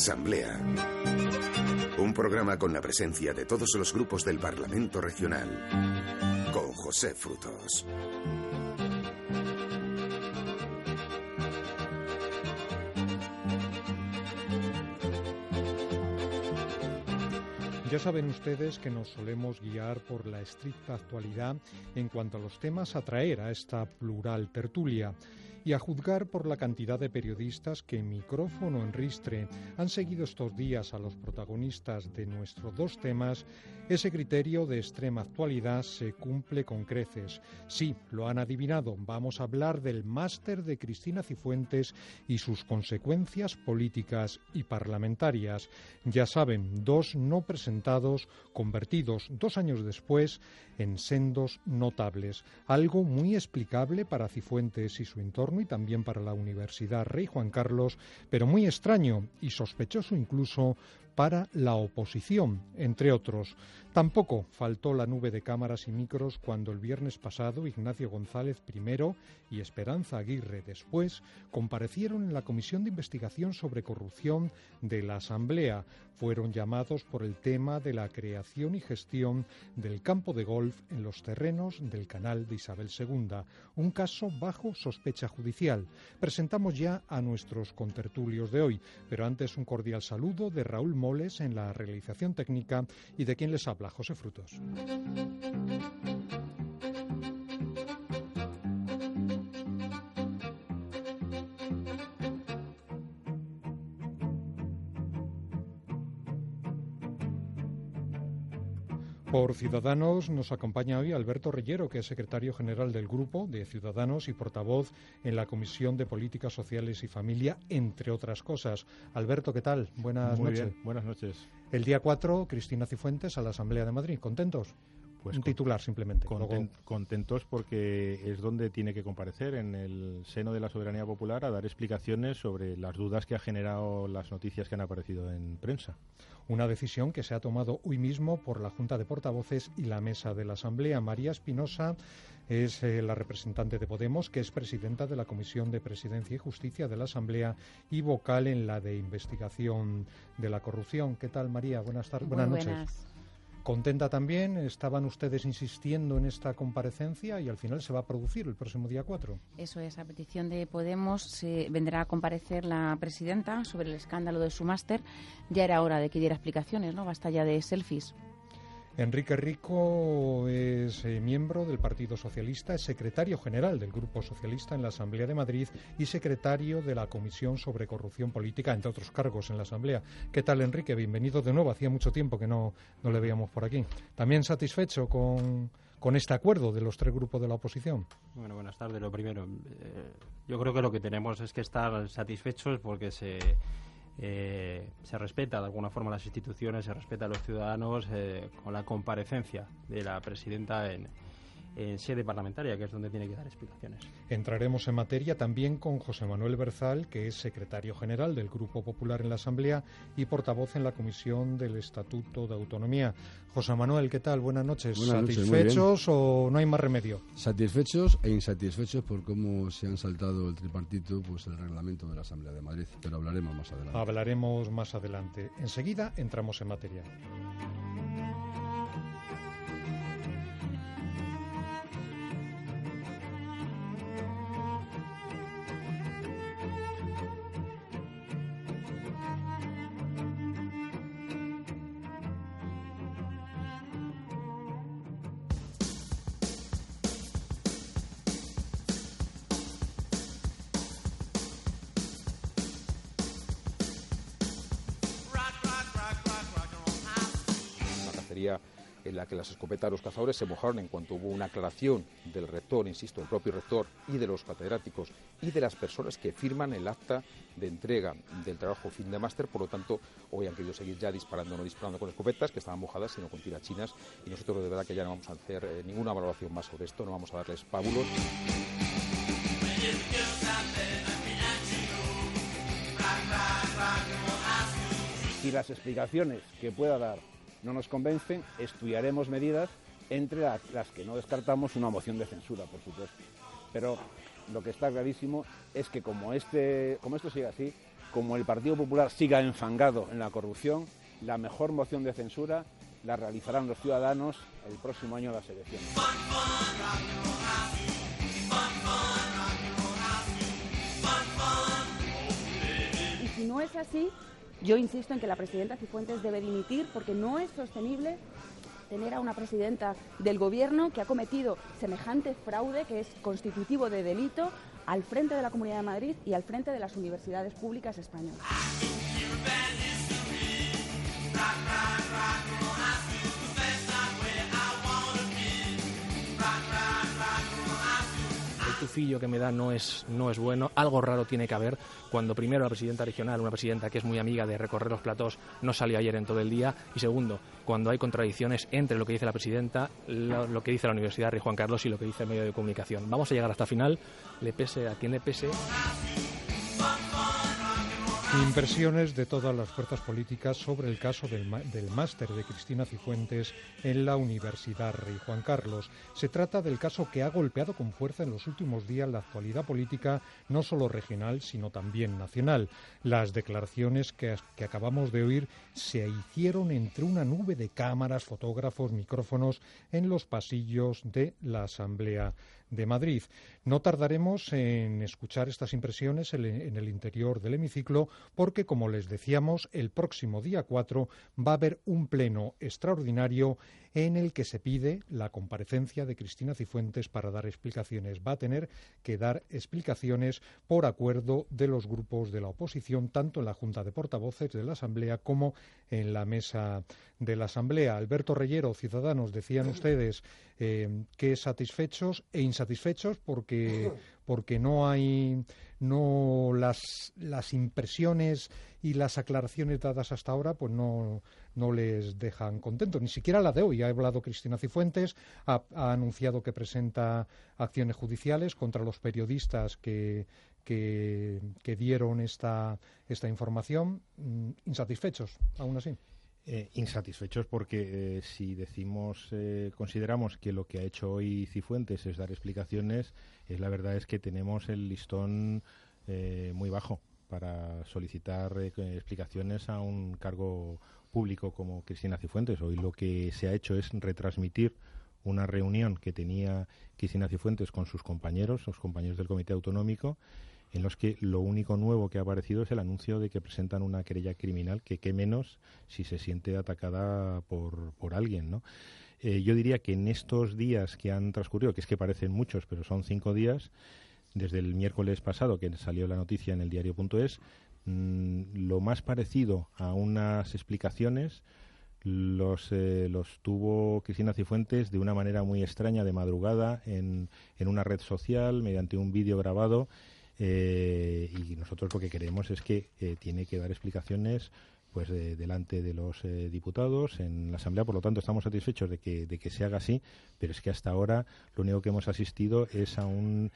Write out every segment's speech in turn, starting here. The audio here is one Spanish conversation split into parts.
Asamblea. Un programa con la presencia de todos los grupos del Parlamento Regional. Con José Frutos. Ya saben ustedes que nos solemos guiar por la estricta actualidad en cuanto a los temas a traer a esta plural tertulia y a juzgar por la cantidad de periodistas que micrófono en ristre han seguido estos días a los protagonistas de nuestros dos temas, ese criterio de extrema actualidad se cumple con creces. Sí, lo han adivinado, vamos a hablar del máster de Cristina Cifuentes y sus consecuencias políticas y parlamentarias. Ya saben, dos no presentados convertidos dos años después en sendos notables, algo muy explicable para Cifuentes y su entorno y también para la Universidad Rey Juan Carlos, pero muy extraño y sospechoso incluso para la oposición, entre otros. Tampoco faltó la nube de cámaras y micros cuando el viernes pasado Ignacio González primero y Esperanza Aguirre después comparecieron en la Comisión de Investigación sobre Corrupción de la Asamblea. Fueron llamados por el tema de la creación y gestión del campo de golf en los terrenos del canal de Isabel II, un caso bajo sospecha judicial. Presentamos ya a nuestros contertulios de hoy, pero antes un cordial saludo de Raúl en la realización técnica y de quien les habla, José Frutos. Por Ciudadanos nos acompaña hoy Alberto Reyero, que es secretario general del Grupo de Ciudadanos y portavoz en la Comisión de Políticas Sociales y Familia, entre otras cosas. Alberto, ¿qué tal? Buenas Muy noches. Bien, buenas noches. El día 4, Cristina Cifuentes a la Asamblea de Madrid. ¿Contentos? Pues Un titular simplemente. Content, Contentos porque es donde tiene que comparecer en el seno de la soberanía popular a dar explicaciones sobre las dudas que ha generado las noticias que han aparecido en prensa. Una decisión que se ha tomado hoy mismo por la Junta de Portavoces y la Mesa de la Asamblea. María Espinosa es eh, la representante de Podemos, que es presidenta de la Comisión de Presidencia y Justicia de la Asamblea y vocal en la de investigación de la corrupción. ¿Qué tal, María? Buenas tardes. Buenas, buenas noches. Buenas. Contenta también, estaban ustedes insistiendo en esta comparecencia y al final se va a producir el próximo día 4. Eso es, a petición de Podemos se vendrá a comparecer la presidenta sobre el escándalo de su máster. Ya era hora de que diera explicaciones, ¿no? Basta ya de selfies. Enrique Rico es eh, miembro del Partido Socialista, es secretario general del Grupo Socialista en la Asamblea de Madrid y secretario de la Comisión sobre Corrupción Política, entre otros cargos en la Asamblea. ¿Qué tal, Enrique? Bienvenido de nuevo. Hacía mucho tiempo que no, no le veíamos por aquí. ¿También satisfecho con, con este acuerdo de los tres grupos de la oposición? Bueno, buenas tardes. Lo primero, eh, yo creo que lo que tenemos es que estar satisfechos porque se eh, se respeta de alguna forma las instituciones, se respeta a los ciudadanos eh, con la comparecencia de la presidenta en, en sede parlamentaria, que es donde tiene que dar explicaciones. Entraremos en materia también con José Manuel Berzal, que es secretario general del Grupo Popular en la Asamblea y portavoz en la Comisión del Estatuto de Autonomía. José Manuel, ¿qué tal? Buenas noches. Buenas noches, ¿Satisfechos o no hay más remedio? Satisfechos e insatisfechos por cómo se han saltado el tripartito, pues el reglamento de la Asamblea de Madrid. Pero hablaremos más adelante. Hablaremos más adelante. Enseguida entramos en materia. Las escopetas de los cazadores se mojaron en cuanto hubo una aclaración del rector, insisto, el propio rector y de los catedráticos y de las personas que firman el acta de entrega del trabajo fin de máster. Por lo tanto, hoy han querido seguir ya disparando, no disparando con escopetas que estaban mojadas, sino con tirachinas. Y nosotros de verdad que ya no vamos a hacer eh, ninguna valoración más sobre esto, no vamos a darles pábulos. Si las explicaciones que pueda dar no nos convencen, estudiaremos medidas entre las que no descartamos una moción de censura, por supuesto. Pero lo que está clarísimo es que como, este, como esto sigue así, como el Partido Popular siga enfangado en la corrupción, la mejor moción de censura la realizarán los ciudadanos el próximo año de las elecciones. Y si no es así, yo insisto en que la presidenta Cifuentes debe dimitir porque no es sostenible tener a una presidenta del gobierno que ha cometido semejante fraude que es constitutivo de delito al frente de la Comunidad de Madrid y al frente de las universidades públicas españolas. Que me da no es, no es bueno. Algo raro tiene que haber cuando primero la presidenta regional, una presidenta que es muy amiga de recorrer los platós, no salió ayer en todo el día. Y segundo, cuando hay contradicciones entre lo que dice la presidenta, lo, que dice la Universidad Rey Juan Carlos y lo que dice el medio de comunicación. Vamos a llegar hasta final, le pese a quien le pese. Impresiones de todas las fuerzas políticas sobre el caso del, del máster de Cristina Cifuentes en la Universidad Rey Juan Carlos. Se trata del caso que ha golpeado con fuerza en los últimos días la actualidad política, no solo regional, sino también nacional. Las declaraciones que, que acabamos de oír se hicieron entre una nube de cámaras, fotógrafos, micrófonos en los pasillos de la Asamblea de Madrid. No tardaremos en escuchar estas impresiones en el interior del hemiciclo porque, como les decíamos, el próximo día 4 va a haber un pleno extraordinario en el que se pide la comparecencia de Cristina Cifuentes para dar explicaciones. Va a tener que dar explicaciones por acuerdo de los grupos de la oposición, tanto en la Junta de Portavoces de la Asamblea como en la mesa de la Asamblea. Alberto Reyero, Ciudadanos, decían ustedes eh, que satisfechos e insatisfechos porque, porque no hay no las, las impresiones y las aclaraciones dadas hasta ahora pues no, no les dejan contentos. Ni siquiera la de hoy. Ha hablado Cristina Cifuentes, ha, anunciado que presenta acciones judiciales contra los periodistas que, que, dieron esta, esta información. Mm, insatisfechos, aún así. Eh, insatisfechos porque eh, si decimos, eh, consideramos que lo que ha hecho hoy Cifuentes es dar explicaciones, es la verdad es que tenemos el listón muy bajo para solicitar explicaciones a un cargo público como Cristina Cifuentes. Hoy lo que se ha hecho es retransmitir una reunión que tenía Cristina Cifuentes con sus compañeros, los compañeros del Comité Autonómico, en los que lo único nuevo que ha aparecido es el anuncio de que presentan una querella criminal, que qué menos si se siente atacada por, por alguien, ¿no? Eh, yo diría que en estos días que han transcurrido, que es que parecen muchos, pero son cinco días, desde el miércoles pasado que salió la noticia en el diario.es, mmm, lo más parecido a unas explicaciones los, eh, los tuvo Cristina Cifuentes de una manera muy extraña, de madrugada, en, en una red social, mediante un vídeo grabado eh, y nosotros lo que queremos es que eh, tiene que dar explicaciones pues delante de los eh, diputados en la asamblea. Por lo tanto estamos satisfechos de que de que se haga así pero es que hasta ahora lo único que hemos asistido es a un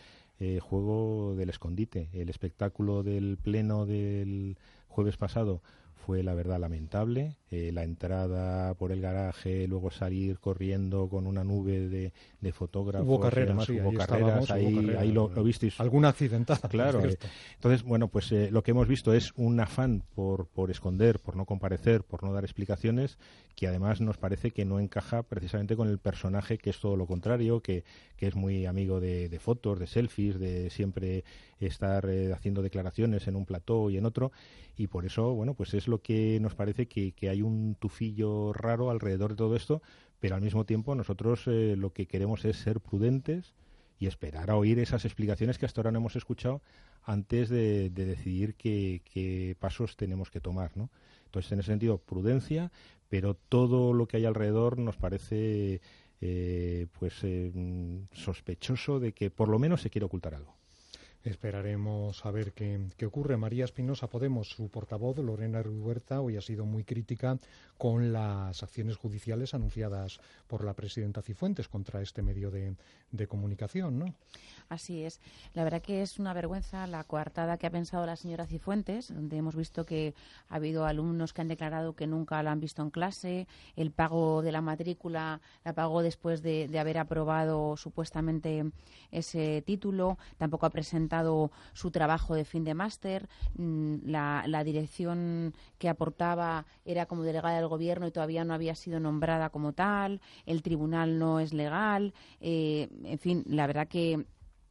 juego del escondite. El espectáculo del pleno del jueves pasado fue la verdad lamentable. Eh, la entrada por el garaje, luego salir corriendo con una nube de, de fotógrafos. Hubo carreras, sí, hubo ahí carreras, ahí, lo, visteis. Alguna accidentada. Claro. Eh, entonces, bueno, pues eh, lo que hemos visto es un afán por, por esconder, por no comparecer, por no dar explicaciones, que además nos parece que no encaja precisamente con el personaje que es todo lo contrario, que, que es muy amigo de, de fotos, de selfies, de siempre estar haciendo declaraciones en un plató y en otro y por eso, bueno, pues es lo que nos parece que, hay un tufillo raro alrededor de todo esto, pero al mismo tiempo nosotros eh, lo que queremos es ser prudentes y esperar a oír esas explicaciones que hasta ahora no hemos escuchado antes de, decidir qué, pasos tenemos que tomar, ¿no? Entonces, en ese sentido, prudencia, pero todo lo que hay alrededor nos parece eh, pues eh, sospechoso de que por lo menos se quiere ocultar algo. Esperaremos a ver qué, ocurre. María Espinosa Podemos, su portavoz, Lorena Ruberta, hoy ha sido muy crítica con las acciones judiciales anunciadas por la presidenta Cifuentes contra este medio de, comunicación, ¿no? Así es. La verdad que es una vergüenza la coartada que ha pensado la señora Cifuentes, donde hemos visto que ha habido alumnos que han declarado que nunca lo han visto en clase, el pago de la matrícula la pagó después de, haber aprobado supuestamente ese título, tampoco ha presentado su trabajo de fin de máster, mm, la, dirección que aportaba era como delegada del gobierno y todavía no había sido nombrada como tal, el tribunal no es legal, eh, en fin, la verdad que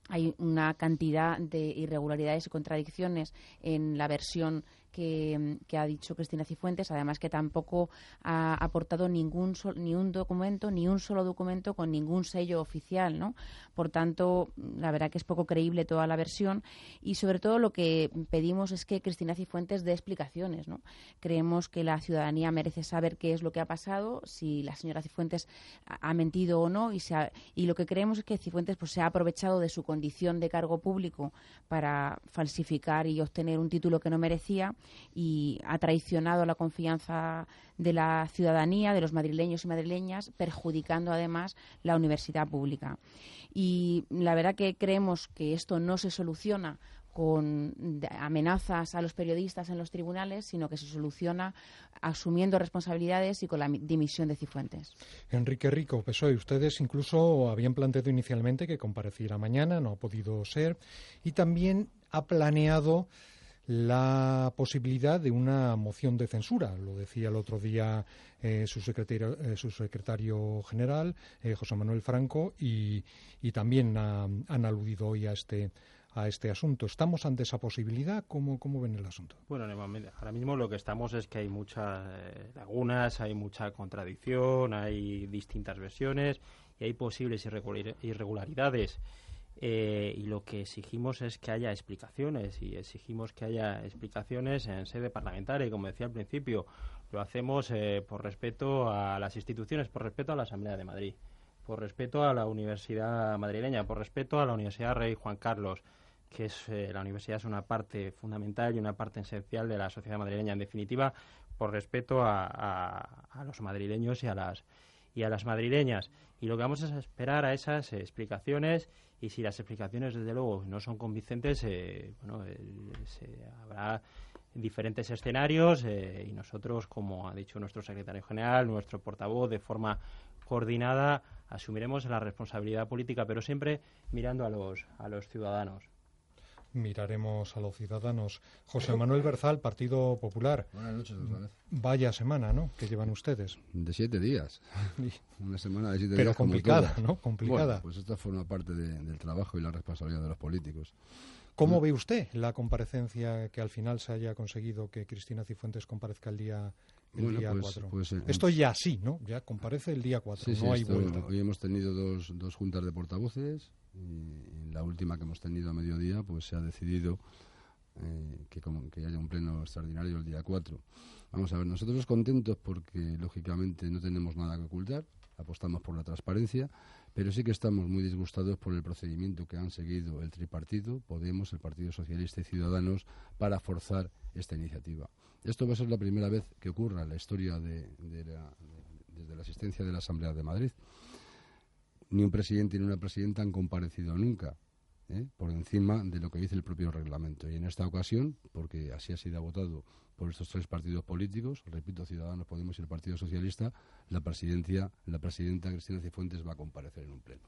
hay una cantidad de irregularidades y contradicciones en la versión que, ha dicho Cristina Cifuentes, además que tampoco ha aportado ningún ni un documento, ni un solo documento con ningún sello oficial, ¿no? Por tanto, la verdad que es poco creíble toda la versión y sobre todo lo que pedimos es que Cristina Cifuentes dé explicaciones, ¿no? Creemos que la ciudadanía merece saber qué es lo que ha pasado, si la señora Cifuentes ha mentido o no y, y lo que creemos es que Cifuentes pues, se ha aprovechado de su condición de cargo público para falsificar y obtener un título que no merecía y ha traicionado la confianza de la ciudadanía, de los madrileños y madrileñas, perjudicando además la universidad pública. Y la verdad que creemos que esto no se soluciona con amenazas a los periodistas en los tribunales, sino que se soluciona asumiendo responsabilidades y con la dimisión de Cifuentes. Enrique Rico, PSOE, ustedes incluso habían planteado inicialmente que compareciera mañana, no ha podido ser, y también ha planeado la posibilidad de una moción de censura. Lo decía el otro día eh, su, secretario, eh, su secretario general, eh, José Manuel Franco, y, también han aludido hoy a este a este asunto. ¿Estamos ante esa posibilidad? ¿Cómo, cómo ven el asunto? Bueno, ahora mismo lo que estamos es que hay muchas lagunas, hay mucha contradicción, hay distintas versiones y hay posibles irregularidades. Eh, y lo que exigimos es que haya explicaciones y exigimos que haya explicaciones en sede parlamentaria. Y como decía al principio, lo hacemos eh, por respeto a las instituciones, por respeto a la Asamblea de Madrid, por respeto a la Universidad madrileña, por respeto a la Universidad Rey Juan Carlos, que es eh, la universidad es una parte fundamental y una parte esencial de la sociedad madrileña. En definitiva, por respeto a, a los madrileños y a las y a las madrileñas. Y lo que vamos a esperar a esas explicaciones y si las explicaciones desde luego no son convincentes, eh, bueno, eh, habrá diferentes escenarios eh, y nosotros, como ha dicho nuestro secretario general, nuestro portavoz, de forma coordinada, asumiremos la responsabilidad política, pero siempre mirando a los, a los ciudadanos miraremos a los ciudadanos. José Manuel Berzal, Partido Popular. Buenas noches, otra vez. Vaya semana, ¿no? Que llevan ustedes. De siete días. Una semana de siete Pero días. Pero complicada, ¿no? Complicada. pues esta forma parte del trabajo y la responsabilidad de los políticos. ¿Cómo ve usted la comparecencia que al final se haya conseguido que Cristina Cifuentes comparezca el día el día 4. Pues, pues, esto ya sí, ¿no? Ya comparece el día 4, no hay vuelta. Hoy hemos tenido dos, dos juntas de portavoces y la última que hemos tenido a mediodía pues se ha decidido eh, que, como, que haya un pleno extraordinario el día 4. Vamos a ver, nosotros contentos porque lógicamente no tenemos nada que ocultar, apostamos por la transparencia, pero sí que estamos muy disgustados por el procedimiento que han seguido el tripartito, Podemos, el Partido Socialista y Ciudadanos, para forzar esta iniciativa. Esto va a ser la primera vez que ocurra en la historia de, desde la asistencia de la Asamblea de Madrid. Ni un presidente ni una presidenta han comparecido nunca ¿eh? por encima de lo que dice el propio reglamento. Y en esta ocasión, porque así ha sido votado por estos tres partidos políticos, repito, Ciudadanos, Podemos y el Partido Socialista, la presidencia, la presidenta Cristina Cifuentes va a comparecer en un pleno.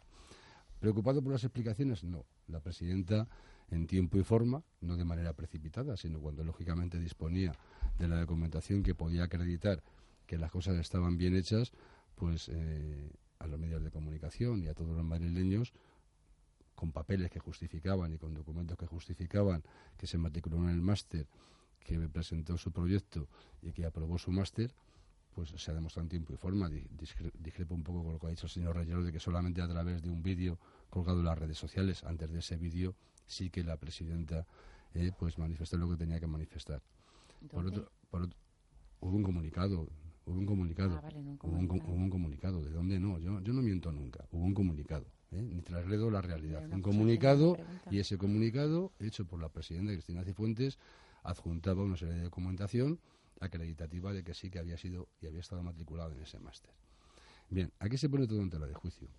¿Preocupado por las explicaciones? No. La presidenta, en tiempo y forma, no de manera precipitada, sino cuando lógicamente disponía de la documentación que podía acreditar que las cosas estaban bien hechas, pues eh, a los medios de comunicación y a todos los madrileños, con papeles que justificaban y con documentos que justificaban que se matriculó en el máster, que presentó su proyecto y que aprobó su máster, pues se ha demostrado en tiempo y forma. Discrepo un poco con lo que ha dicho el señor Rayero de que solamente a través de un vídeo colgado en las redes sociales, antes de ese vídeo, sí que la presidenta eh, pues manifestó lo que tenía que manifestar. Por otro, hubo un comunicado, hubo un comunicado, ah, Hubo, un, comunicado. ¿De dónde no? Yo, yo no miento nunca. Hubo un comunicado, ¿eh? ni trasledo la realidad. Un comunicado y ese comunicado, hecho por la presidenta Cristina Cifuentes, adjuntaba una serie de documentación acreditativa de que sí que había sido y había estado matriculado en ese máster. Bien, aquí se pone todo en tela de juicio.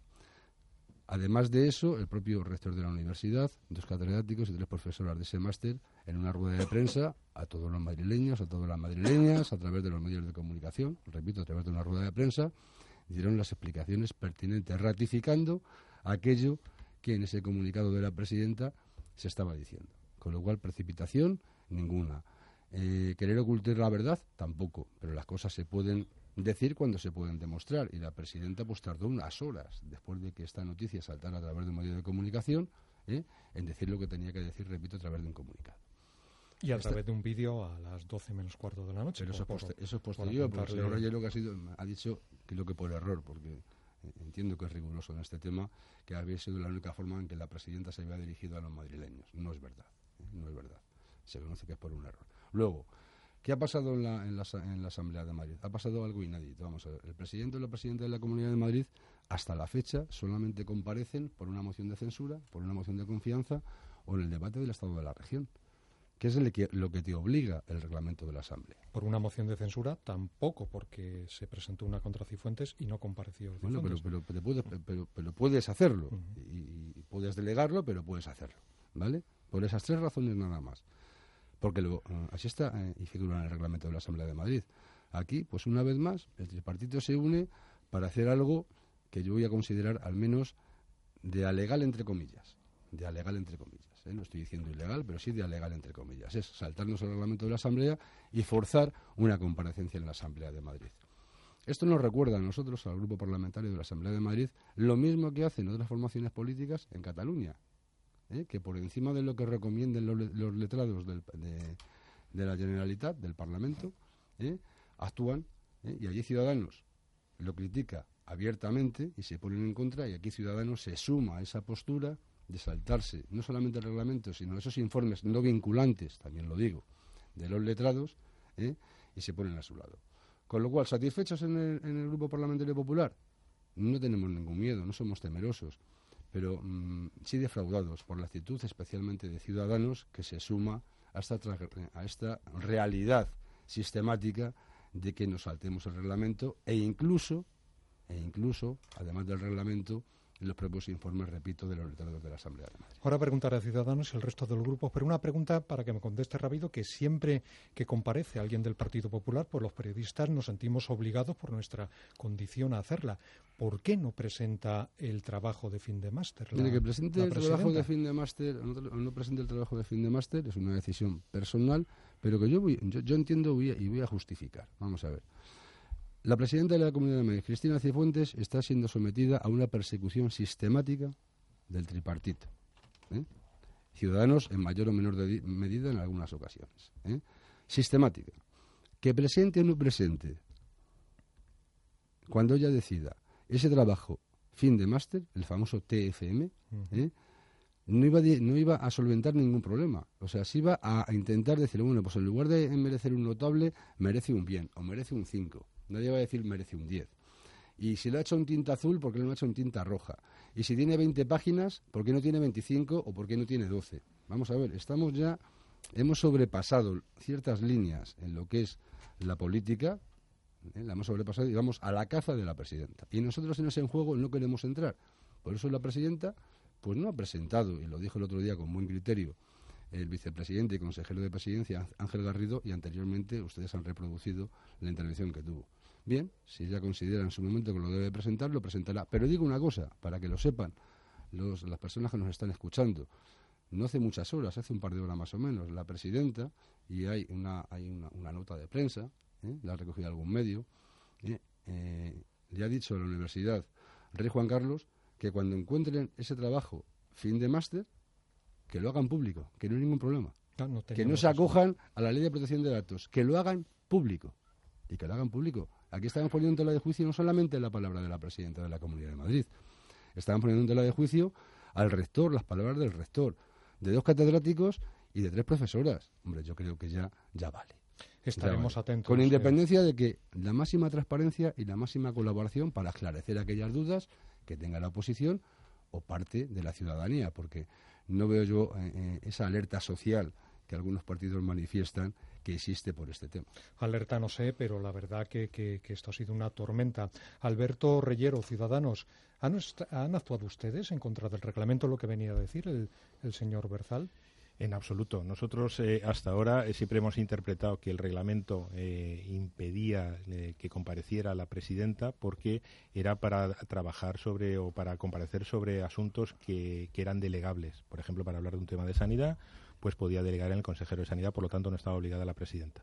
Además de eso, el propio rector de la universidad, dos catedráticos y tres profesoras de ese máster, en una rueda de prensa, a todos los madrileños, a todas las madrileñas, a través de los medios de comunicación, repito, a través de una rueda de prensa, dieron las explicaciones pertinentes, ratificando aquello que en ese comunicado de la presidenta se estaba diciendo. Con lo cual, precipitación, ninguna. Eh, querer ocultar la verdad, tampoco. Pero las cosas se pueden decir cuando se pueden demostrar. Y la presidenta pues tardó unas horas después de que esta noticia saltara a través de un medio de comunicación ¿eh? en decir lo que tenía que decir, repito, a través de un comunicado. Y a través de un vídeo a las 12 menos cuarto de la noche. Pero eso, es posterior, porque el señor Reyes lo que ha, sido, ha dicho que lo que por error, porque entiendo que es riguroso en este tema, que había sido la única forma en que la presidenta se había dirigido a los madrileños. No es verdad, ¿eh? no es verdad. Se conoce que es por un error. Luego, ¿Qué ha pasado en la, en, la, Asamblea de Madrid? Ha pasado algo inédito. Vamos a ver. El presidente o la presidenta de la Comunidad de Madrid, hasta la fecha, solamente comparecen por una moción de censura, por una moción de confianza o en el debate del Estado de la región. ¿Qué es lo que te obliga el reglamento de la Asamblea? Por una moción de censura tampoco, porque se presentó una contra Cifuentes y no compareció Bueno, pero, pero, puedes, pero, puedes hacerlo. y, y, puedes delegarlo, pero puedes hacerlo. ¿Vale? Por esas tres razones nada más porque luego, eh, así está eh, y figura en el reglamento de la Asamblea de Madrid. Aquí, pues una vez más, el tripartito se une para hacer algo que yo voy a considerar al menos de alegal entre comillas, de alegal entre comillas. ¿Eh? No estoy diciendo ilegal, pero sí de alegal entre comillas. Es saltarnos el reglamento de la Asamblea y forzar una comparecencia en la Asamblea de Madrid. Esto nos recuerda a nosotros, al Grupo Parlamentario de la Asamblea de Madrid, lo mismo que hacen otras formaciones políticas en Cataluña, ¿eh? que por encima de lo que recomienden los, letrados de, la Generalitat, del Parlamento, ¿eh? actúan y allí Ciudadanos lo critica abiertamente y se ponen en contra y aquí Ciudadanos se suma a esa postura de saltarse no solamente el reglamento, sino esos informes no vinculantes, también lo digo, de los letrados y se ponen a su lado. Con lo cual, ¿satisfechos en el, en el Grupo Parlamentario Popular? No tenemos ningún miedo, no somos temerosos pero mm, sí defraudados por la actitud especialmente de ciudadanos que se suma a esta, a esta realidad sistemática de que nos saltemos el reglamento e incluso, e incluso, además del reglamento, los propios informes, repito, de los letrados de la Asamblea de Madrid. Ahora preguntaré a Ciudadanos y el resto de los grupos, pero una pregunta para que me conteste rápido, que siempre que comparece alguien del Partido Popular, pues los periodistas nos sentimos obligados por nuestra condición a hacerla. ¿Por qué no presenta el trabajo de fin de máster? Que presente el trabajo de fin de máster no, presente el trabajo de fin de máster es una decisión personal, pero que yo, voy, yo, entiendo y voy a justificar. Vamos a ver. La presidenta de la Comunidad de Madrid, Cristina Cifuentes, está siendo sometida a una persecución sistemática del tripartito. ¿eh? Ciudadanos en mayor o menor medida en algunas ocasiones. ¿eh? Sistemática. Que presente o no presente, cuando ella decida ese trabajo fin de máster, el famoso TFM, ¿eh? no, iba a solventar ningún problema. O sea, se iba a, intentar decir, bueno, pues en lugar de merecer un notable, merece un bien o merece un 5 Nadie va a decir merece un 10. Y si lo ha hecho en tinta azul, ¿por qué no lo ha hecho en tinta roja? Y si tiene 20 páginas, ¿por qué no tiene 25 o por qué no tiene 12? Vamos a ver, estamos ya, hemos sobrepasado ciertas líneas en lo que es la política, ¿eh? la hemos sobrepasado y vamos a la caza de la presidenta. Y nosotros en ese juego no queremos entrar. Por eso la presidenta, pues no ha presentado, y lo dijo el otro día con buen criterio, el vicepresidente y consejero de presidencia Ángel Garrido y anteriormente ustedes han reproducido la intervención que tuvo. Bien, si ella considera en su momento que lo debe presentar, lo presentará. Pero digo una cosa, para que lo sepan las personas que nos están escuchando. No hace muchas horas, hace un par de horas más o menos, la presidenta, y hay una, hay una, nota de prensa, ¿eh? la ha recogido algún medio, ¿eh? Eh, le ha dicho a la universidad Rey Juan Carlos que cuando encuentren ese trabajo fin de máster, que lo hagan público, que no hay ningún problema. que no se acojan a la ley de protección de datos, que lo hagan público. Y que lo hagan público. Aquí estamos poniendo en tela de juicio no solamente la palabra de la presidenta de la Comunidad de Madrid, estamos poniendo en tela de juicio al rector, las palabras del rector, de dos catedráticos y de tres profesoras. Hombre, yo creo que ya, ya vale. Estaremos atentos. Con independencia de que la máxima transparencia y la máxima colaboración para esclarecer aquellas dudas que tenga la oposición o parte de la ciudadanía, porque no veo yo eh, eh, esa alerta social que que algunos partidos manifiestan que existe por este tema. Alerta no sé, pero la verdad que, que, esto ha sido una tormenta. Alberto Reyero, Ciudadanos, ¿han, ¿han, actuado ustedes en contra del reglamento, lo que venía a decir el, el señor Berzal? En absoluto. Nosotros eh, hasta ahora eh, siempre hemos interpretado que el reglamento eh, impedía que compareciera la presidenta porque era para trabajar sobre o para comparecer sobre asuntos que, que, eran delegables. Por ejemplo, para hablar de un tema de sanidad, pues podía delegar en el consejero de sanidad, por lo tanto no estaba obligada la presidenta.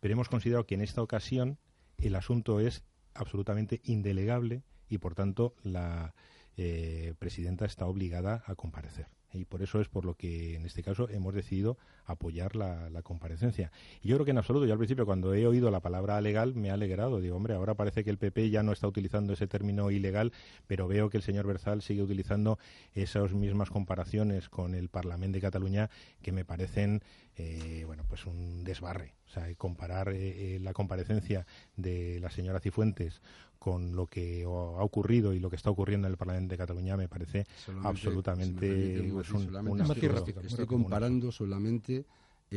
Pero hemos considerado que en esta ocasión el asunto es absolutamente indelegable y, por tanto, la presidenta está obligada a comparecer y por eso es por lo que en este caso hemos decidido apoyar la, comparecencia. Y yo creo que en absoluto, yo al principio cuando he oído la palabra legal me ha alegrado. Digo, hombre, ahora parece que el PP ya no está utilizando ese término ilegal, pero veo que el señor Berzal sigue utilizando esas mismas comparaciones con el Parlamento de Cataluña que me parecen, eh, bueno, pues un desbarre. O sea, comparar eh, eh, la comparecencia de la señora Cifuentes con lo que ha ocurrido y lo que está ocurriendo en el Parlamento de Cataluña me parece absolutamente pues, un, estoy comparando solamente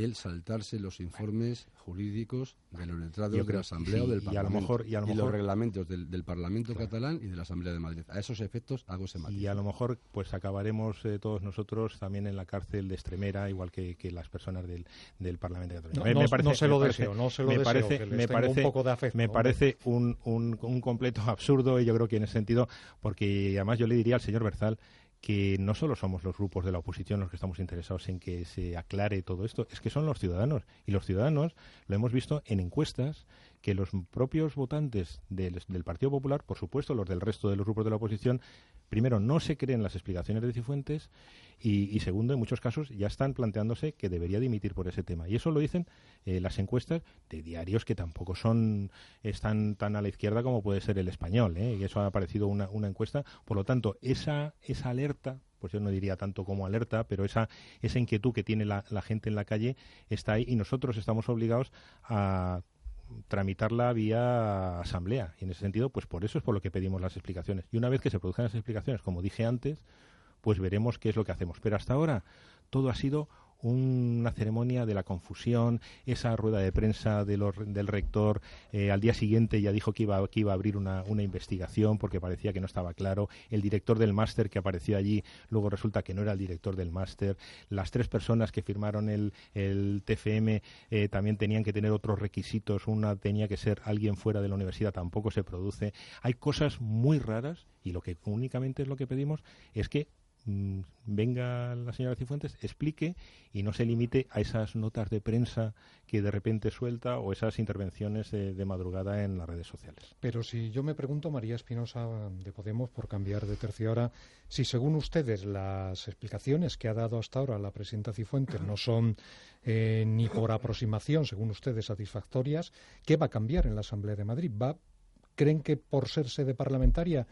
el saltarse los informes jurídicos de los letrados de la Asamblea o del Parlamento y, a lo mejor, y, a lo mejor, los reglamentos del, Parlamento catalán y de la Asamblea de Madrid. A esos efectos hago ese matiz. Y a lo mejor pues acabaremos eh, todos nosotros también en la cárcel de Extremera, igual que, las personas del, del Parlamento catalán. No, me, parece, se lo deseo, no se lo me deseo, parece, me parece, un poco de afecto, me parece un, un, un completo absurdo y yo creo que en ese sentido, porque además yo le diría al señor Berzal que no solo somos los grupos de la oposición los que estamos interesados en que se aclare todo esto, es que son los ciudadanos. Y los ciudadanos lo hemos visto en encuestas que los propios votantes del, Partido Popular, por supuesto los del resto de los grupos de la oposición, primero no se creen las explicaciones de Cifuentes y, segundo, en muchos casos ya están planteándose que debería dimitir por ese tema. Y eso lo dicen eh, las encuestas de diarios que tampoco son están tan a la izquierda como puede ser el español. ¿eh? Y eso ha aparecido una, encuesta. Por lo tanto, esa, esa alerta pues yo no diría tanto como alerta, pero esa, esa inquietud que tiene la, gente en la calle está ahí y nosotros estamos obligados a tramitarla vía asamblea. Y en ese sentido, pues por eso es por lo que pedimos las explicaciones. Y una vez que se produzcan las explicaciones, como dije antes, pues veremos qué es lo que hacemos. Pero hasta ahora todo ha sido una ceremonia de la confusión, esa rueda de prensa del rector eh, al día siguiente ya dijo que iba, que iba a abrir una, investigación porque parecía que no estaba claro, el director del máster que apareció allí luego resulta que no era el director del máster, las tres personas que firmaron el, el TFM eh, también tenían que tener otros requisitos, una tenía que ser alguien fuera de la universidad, tampoco se produce, hay cosas muy raras y lo que únicamente es lo que pedimos es que venga la señora Cifuentes, explique y no se limite a esas notas de prensa que de repente suelta o esas intervenciones de, madrugada en las redes sociales. Pero si yo me pregunto, María Espinosa de Podemos, por cambiar de tercia hora, si según ustedes las explicaciones que ha dado hasta ahora la presidenta Cifuentes no son eh, ni por aproximación, según ustedes, satisfactorias, ¿qué va a cambiar en la Asamblea de Madrid? ¿Va, ¿Creen que por ser sede parlamentaria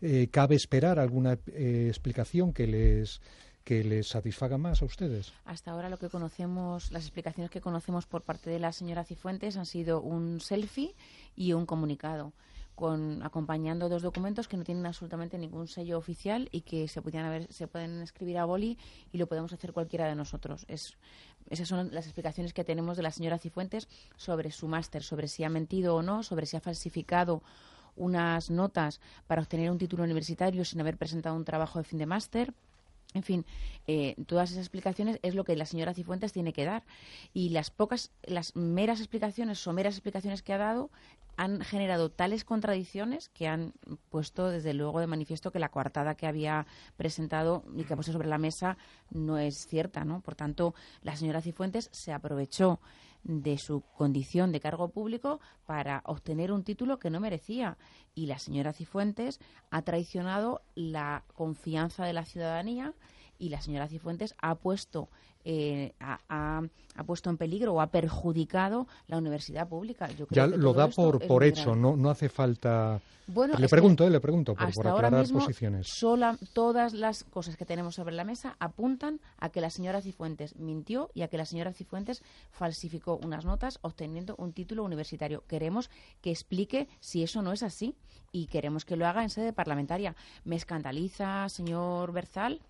eh, ¿Cabe esperar alguna eh, explicación que les que les satisfaga más a ustedes? Hasta ahora lo que conocemos, las explicaciones que conocemos por parte de la señora Cifuentes han sido un selfie y un comunicado. Con, acompañando dos documentos que no tienen absolutamente ningún sello oficial y que se, haber, se pueden escribir a boli y lo podemos hacer cualquiera de nosotros. Es, esas son las explicaciones que tenemos de la señora Cifuentes sobre su máster, sobre si ha mentido o no, sobre si ha falsificado unas notas para obtener un título universitario sin haber presentado un trabajo de fin de máster. En fin, eh, todas esas explicaciones es lo que la señora Cifuentes tiene que dar. Y las pocas, las meras explicaciones, someras explicaciones que ha dado, han generado tales contradicciones que han puesto desde luego de manifiesto que la coartada que había presentado y que ha puesto sobre la mesa no es cierta, ¿no? Por tanto, la señora Cifuentes se aprovechó de su condición de cargo público para obtener un título que no merecía. Y la señora Cifuentes ha traicionado la confianza de la ciudadanía y la señora Cifuentes ha puesto eh, ha, puesto en peligro o ha perjudicado la universidad pública. ya lo da por, por hecho, no, no hace falta. Bueno, le pregunto, eh, le pregunto, por, por aclarar posiciones. Sola, todas las cosas que tenemos sobre la mesa apuntan a que la señora Cifuentes mintió y a que la señora Cifuentes falsificó unas notas obteniendo un título universitario. Queremos que explique si eso no es así y queremos que lo haga en sede parlamentaria. Me escandaliza, señor Berzal,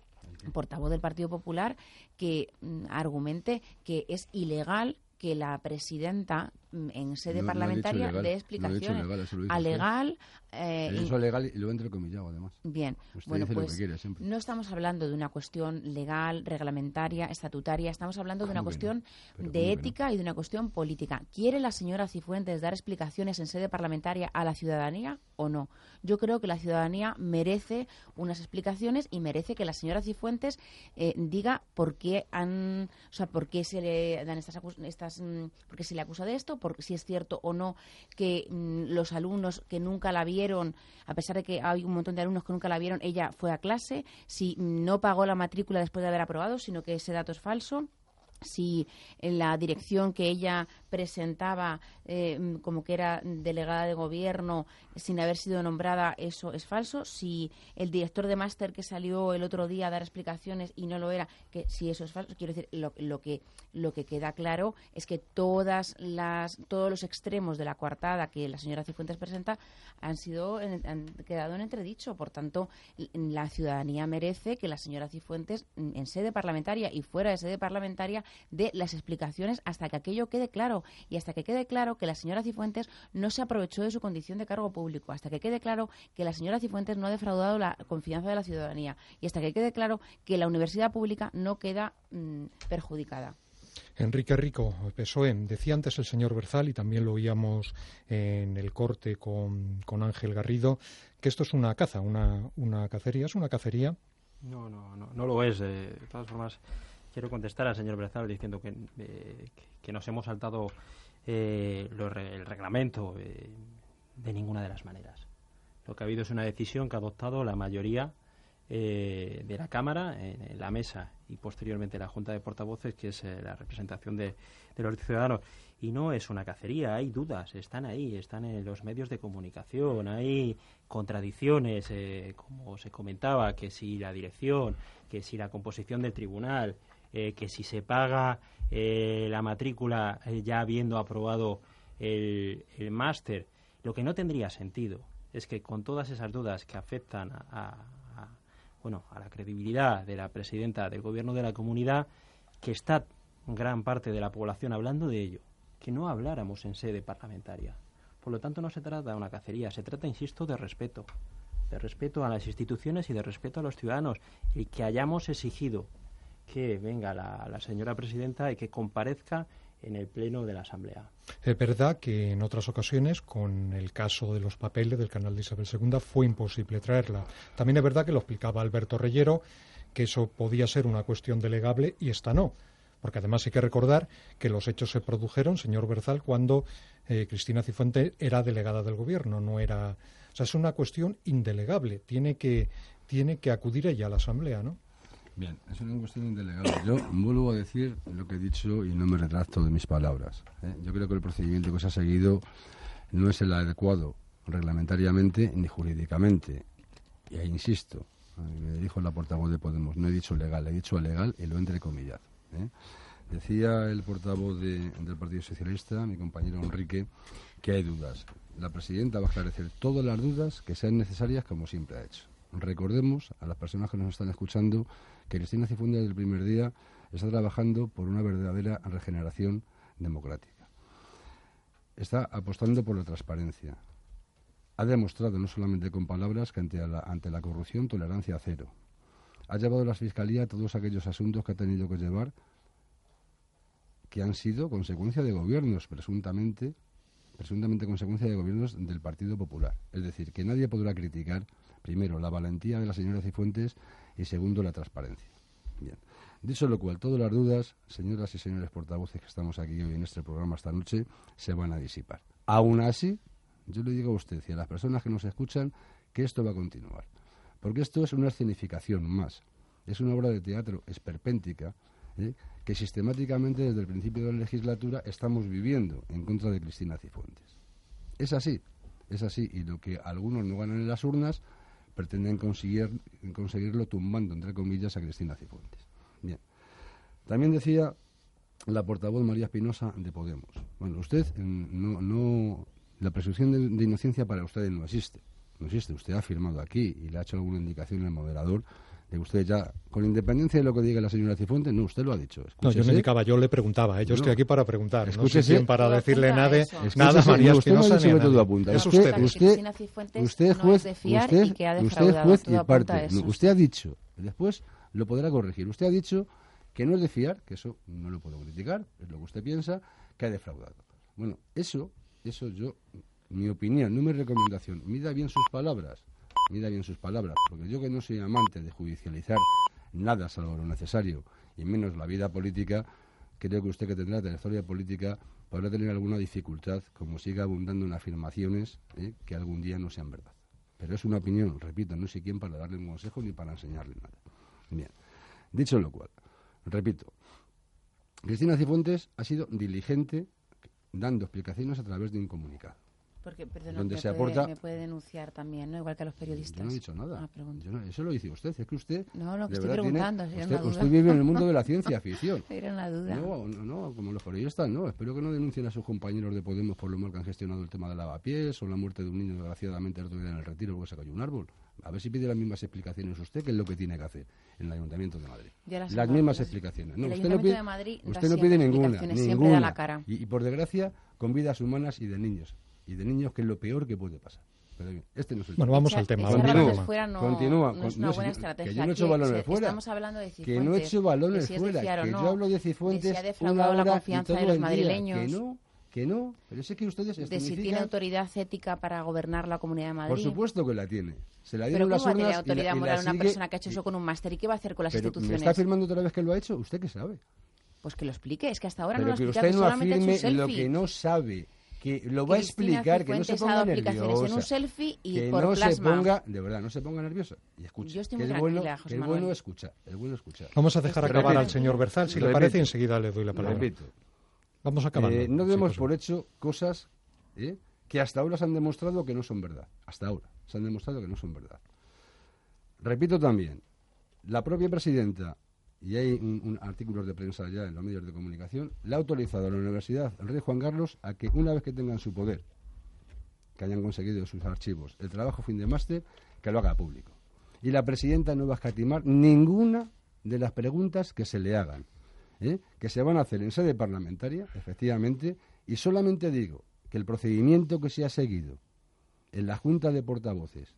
portavoz del Partido Popular, que mm, argumente que es ilegal que la presidenta en sede parlamentaria dé explicaciones. a legal, eh, legal y lo entrecomillado, además. Bien, bueno, pues no estamos hablando de una cuestión legal, reglamentaria, estatutaria, estamos hablando de una cuestión de ética y de una cuestión política. ¿Quiere la señora Cifuentes dar explicaciones en sede parlamentaria a la ciudadanía o no? Yo creo que la ciudadanía merece unas explicaciones y merece que la señora Cifuentes eh, diga por qué han, o sea, por qué se le dan estas, estas mm, por qué se le acusa de esto, por si es cierto o no que mm, los alumnos que nunca la vieron a pesar de que hay un montón de alumnos que nunca la vieron, ella fue a clase, si no pagó la matrícula después de haber aprobado, sino que ese dato es falso si la dirección que ella presentaba eh, como que era delegada de gobierno sin haber sido nombrada, eso es falso. Si el director de máster que salió el otro día a dar explicaciones y no lo era, que si eso es falso, quiero decir, lo, que lo que queda claro es que todas las todos los extremos de la coartada que la señora Cifuentes presenta han sido han quedado en entredicho. Por tanto, la ciudadanía merece que la señora Cifuentes en sede parlamentaria y fuera de sede parlamentaria de las explicaciones hasta que aquello quede claro y hasta que quede claro que la señora Cifuentes no se aprovechó de su condición de cargo público, hasta que quede claro que la señora Cifuentes no ha defraudado la confianza de la ciudadanía y hasta que quede claro que la universidad pública no queda mm, perjudicada. Enrique Rico, PSOE, decía antes el señor Berzal, y también lo oíamos en el corte con, Ángel Garrido, que esto es una caza, una, una cacería. ¿Es una cacería? No, no, no, no lo es. de todas formas, quiero contestar al señor Berzal diciendo que, eh, que nos hemos saltado eh, el reglamento eh, de ninguna de las maneras. Lo que ha habido es una decisión que ha adoptado la mayoría de la Cámara en, la mesa y posteriormente la Junta de Portavoces, que es la representación de, los ciudadanos. Y no es una cacería, hay dudas, están ahí, están en los medios de comunicación, hay contradicciones, como se comentaba, que si la dirección, que si la composición del tribunal, eh, que si se paga eh, la matrícula eh, ya habiendo aprobado el, máster, lo que no tendría sentido es que con todas esas dudas que afectan a, bueno, a la credibilidad de la presidenta del gobierno de la comunidad, que está gran parte de la población hablando de ello, que no habláramos en sede parlamentaria. Por lo tanto, no se trata de una cacería, se trata, insisto, de respeto, de respeto a las instituciones y de respeto a los ciudadanos, y que hayamos exigido que venga la, señora presidenta y que comparezca en el pleno de la Asamblea. Es verdad que en otras ocasiones, con el caso de los papeles del canal de Isabel II, fue imposible traerla. También es verdad que lo explicaba Alberto Reyero, que eso podía ser una cuestión delegable y esta no. Porque además hay que recordar que los hechos se produjeron, señor Berzal, cuando eh, Cristina Cifuente era delegada del gobierno, no era. O sea, es una cuestión indelegable. Tiene que, tiene que acudir ella a la Asamblea, ¿no? Bien, es una cuestión indelegable. Yo vuelvo a decir lo que he dicho y no me retracto de mis palabras. ¿eh? Yo creo que el procedimiento que se ha seguido no es el adecuado reglamentariamente ni jurídicamente. Y ahí insisto, me dijo la portavoz de Podemos, no he dicho legal, he dicho legal y lo entrecomillado. ¿eh? Decía el portavoz del Partido Socialista, mi compañero Enrique, que hay dudas. La presidenta va a esclarecer todas las dudas que sean necesarias como siempre ha hecho. Recordemos a las personas que nos están escuchando que Cristina Cifuentes desde el primer día está trabajando por una verdadera regeneración democrática. Está apostando por la transparencia. Ha demostrado, no solamente con palabras, que ante la, ante la corrupción tolerancia cero. Ha llevado a la Fiscalía todos aquellos asuntos que ha tenido que llevar que han sido consecuencia de gobiernos, presuntamente, presuntamente consecuencia de gobiernos del Partido Popular. Es decir, que nadie podrá criticar Primero, la valentía de la señora Cifuentes y segundo, la transparencia. Bien. Dicho lo cual, todas las dudas, señoras y señores portavoces que estamos aquí hoy en este programa esta noche, se van a disipar. Aún así, yo le digo a usted y a las personas que nos escuchan que esto va a continuar. Porque esto es una escenificación más. Es una obra de teatro esperpéntica ¿eh? que sistemáticamente desde el principio de la legislatura estamos viviendo en contra de Cristina Cifuentes. Es así, es así. Y lo que algunos no ganan en las urnas, pretenden conseguir, conseguirlo tumbando, entre comillas, a Cristina Cifuentes. Bien. También decía la portavoz María Espinosa de Podemos. Bueno, usted no, no la presunción de, inocencia para usted no existe. No existe. Usted ha firmado aquí y le ha hecho alguna indicación al moderador usted ya, con independencia de lo que diga la señora Cifuentes, no, usted lo ha dicho. No, yo me indicaba, yo le preguntaba, ¿eh? yo estoy aquí para preguntar, escúchese, no para decirle nada, nada María Espinosa ni a apunta. Es usted, usted, usted, juez, usted, usted juez y parte. usted ha dicho, después lo podrá corregir, usted ha dicho que no es de fiar, que eso no lo puedo criticar, es lo que usted piensa, que ha defraudado. Bueno, eso, eso yo, mi opinión, no mi recomendación, mida bien sus palabras mida bien sus palabras, porque yo que no soy amante de judicializar nada salvo lo necesario, y menos la vida política, creo que usted que tendrá trayectoria política podrá tener alguna dificultad como siga abundando en afirmaciones ¿eh? que algún día no sean verdad. Pero es una opinión, repito, no sé quién para darle un consejo ni para enseñarle nada. Bien, dicho lo cual, repito, Cristina Cifuentes ha sido diligente dando explicaciones a través de un comunicado. Porque, perdón, donde me se puede, aporta... me puede denunciar también, ¿no? Igual que a los periodistas. Yo no he dicho nada. Ah, yo no, eso lo dice usted. Es que usted. No, lo que estoy preguntando. Tiene, usted, usted, vive en el mundo de la ciencia ficción. Era una duda. No, no, no, como los periodistas, no. Espero que no denuncien a sus compañeros de Podemos por lo mal que han gestionado el tema del lavapiés o la muerte de un niño desgraciadamente en el retiro porque se cayó un árbol. A ver si pide las mismas explicaciones usted, que es lo que tiene que hacer en el Ayuntamiento de Madrid. Las, mismas explicaciones. No, usted no pide, usted no pide ninguna. ninguna. La cara. y por desgracia, con vidas humanas y de niños y de niños, que es lo peor que puede pasar. Pero bien, este no es el bueno, vamos al tema. Continúa, fuera no, continúa. No es una buena estrategia. Que yo no he hecho balones fuera. Estamos hablando de Cifuentes. Que no he hecho balones si fuera. que yo hablo de Cifuentes. Que se ha defraudado la confianza de los madrileños. Que no, que no. Pero es que ustedes De si tiene autoridad ética para gobernar la Comunidad de Madrid. Por supuesto que la tiene. Se la dieron ¿Pero cómo las va a tener autoridad moral una persona que ha hecho eso con un máster? ¿Y qué va a hacer con las pero instituciones? ¿Me está afirmando otra vez que lo ha hecho? ¿Usted qué sabe? Pues que lo explique. Es que hasta ahora pero no lo ha explicado. Pero que usted no afirme lo que no sabe que lo va a explicar, que no se ponga nerviosa. en un selfie y que por no plasma. se ponga, de verdad, no se ponga nerviosa y escucha. Yo estoy que muy es bueno, José que es bueno escuchar, es bueno escuchar. Vamos a dejar acabar al señor Berzal, si repito, le parece, y enseguida le doy la palabra. Repito. Vamos a acabar. Eh, no demos por hecho cosas ¿eh? que hasta ahora se han demostrado que no son verdad. Hasta ahora se han demostrado que no son verdad. Repito también, la propia presidenta y hay un, un, artículos de prensa ya en los medios de comunicación, le ha autorizado a la Universidad el Rey Juan Carlos a que una vez que tengan su poder, que hayan conseguido sus archivos, el trabajo fin de máster, que lo haga público. Y la presidenta no va a escatimar ninguna de las preguntas que se le hagan, ¿eh? que se van a hacer en sede parlamentaria, efectivamente, y solamente digo que el procedimiento que se ha seguido en la Junta de Portavoces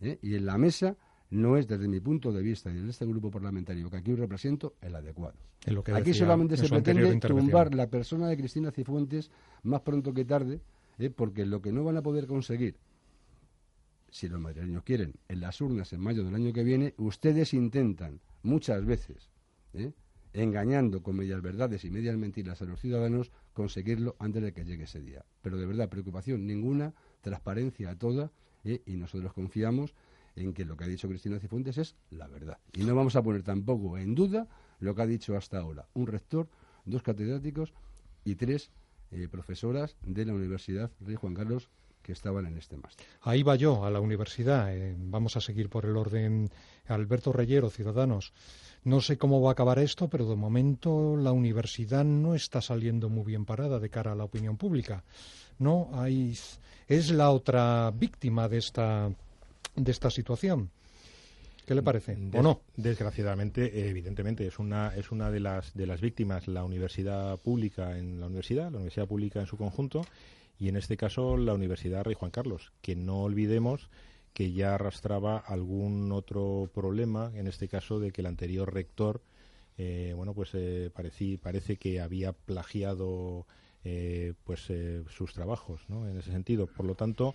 ¿eh? y en la mesa no es, desde mi punto de vista y desde este grupo parlamentario que aquí represento, el adecuado. aquí solamente se pretende tumbar la persona de Cristina Cifuentes más pronto que tarde, ¿eh? porque lo que no van a poder conseguir, si los madrileños quieren, en las urnas en mayo del año que viene, ustedes intentan muchas veces, ¿eh? engañando con medias verdades y medias mentiras a los ciudadanos, conseguirlo antes de que llegue ese día. Pero de verdad, preocupación ninguna, transparencia a toda, ¿eh? y nosotros confiamos en que lo que ha dicho Cristina Cifuentes es la verdad. Y no vamos a poner tampoco en duda lo que ha dicho hasta ahora un rector, dos catedráticos y tres eh, profesoras de la Universidad Rey Juan Carlos que estaban en este máster. Ahí va yo, a la universidad. Eh, vamos a seguir por el orden. Alberto Reyero, Ciudadanos. No sé cómo va a acabar esto, pero de momento la universidad no está saliendo muy bien parada de cara a la opinión pública. No, hay, es la otra víctima de esta de esta situación. ¿Qué le parece? Des, ¿O no? Desgraciadamente, evidentemente, es una, es una de, las, de las víctimas la universidad pública en la universidad, la universidad pública en su conjunto, y en este caso la Universidad Rey Juan Carlos, que no olvidemos que ya arrastraba algún otro problema, en este caso de que el anterior rector, eh, bueno, pues eh, parece que había plagiado eh, pues eh, sus trabajos, ¿no? En ese sentido. Por lo tanto,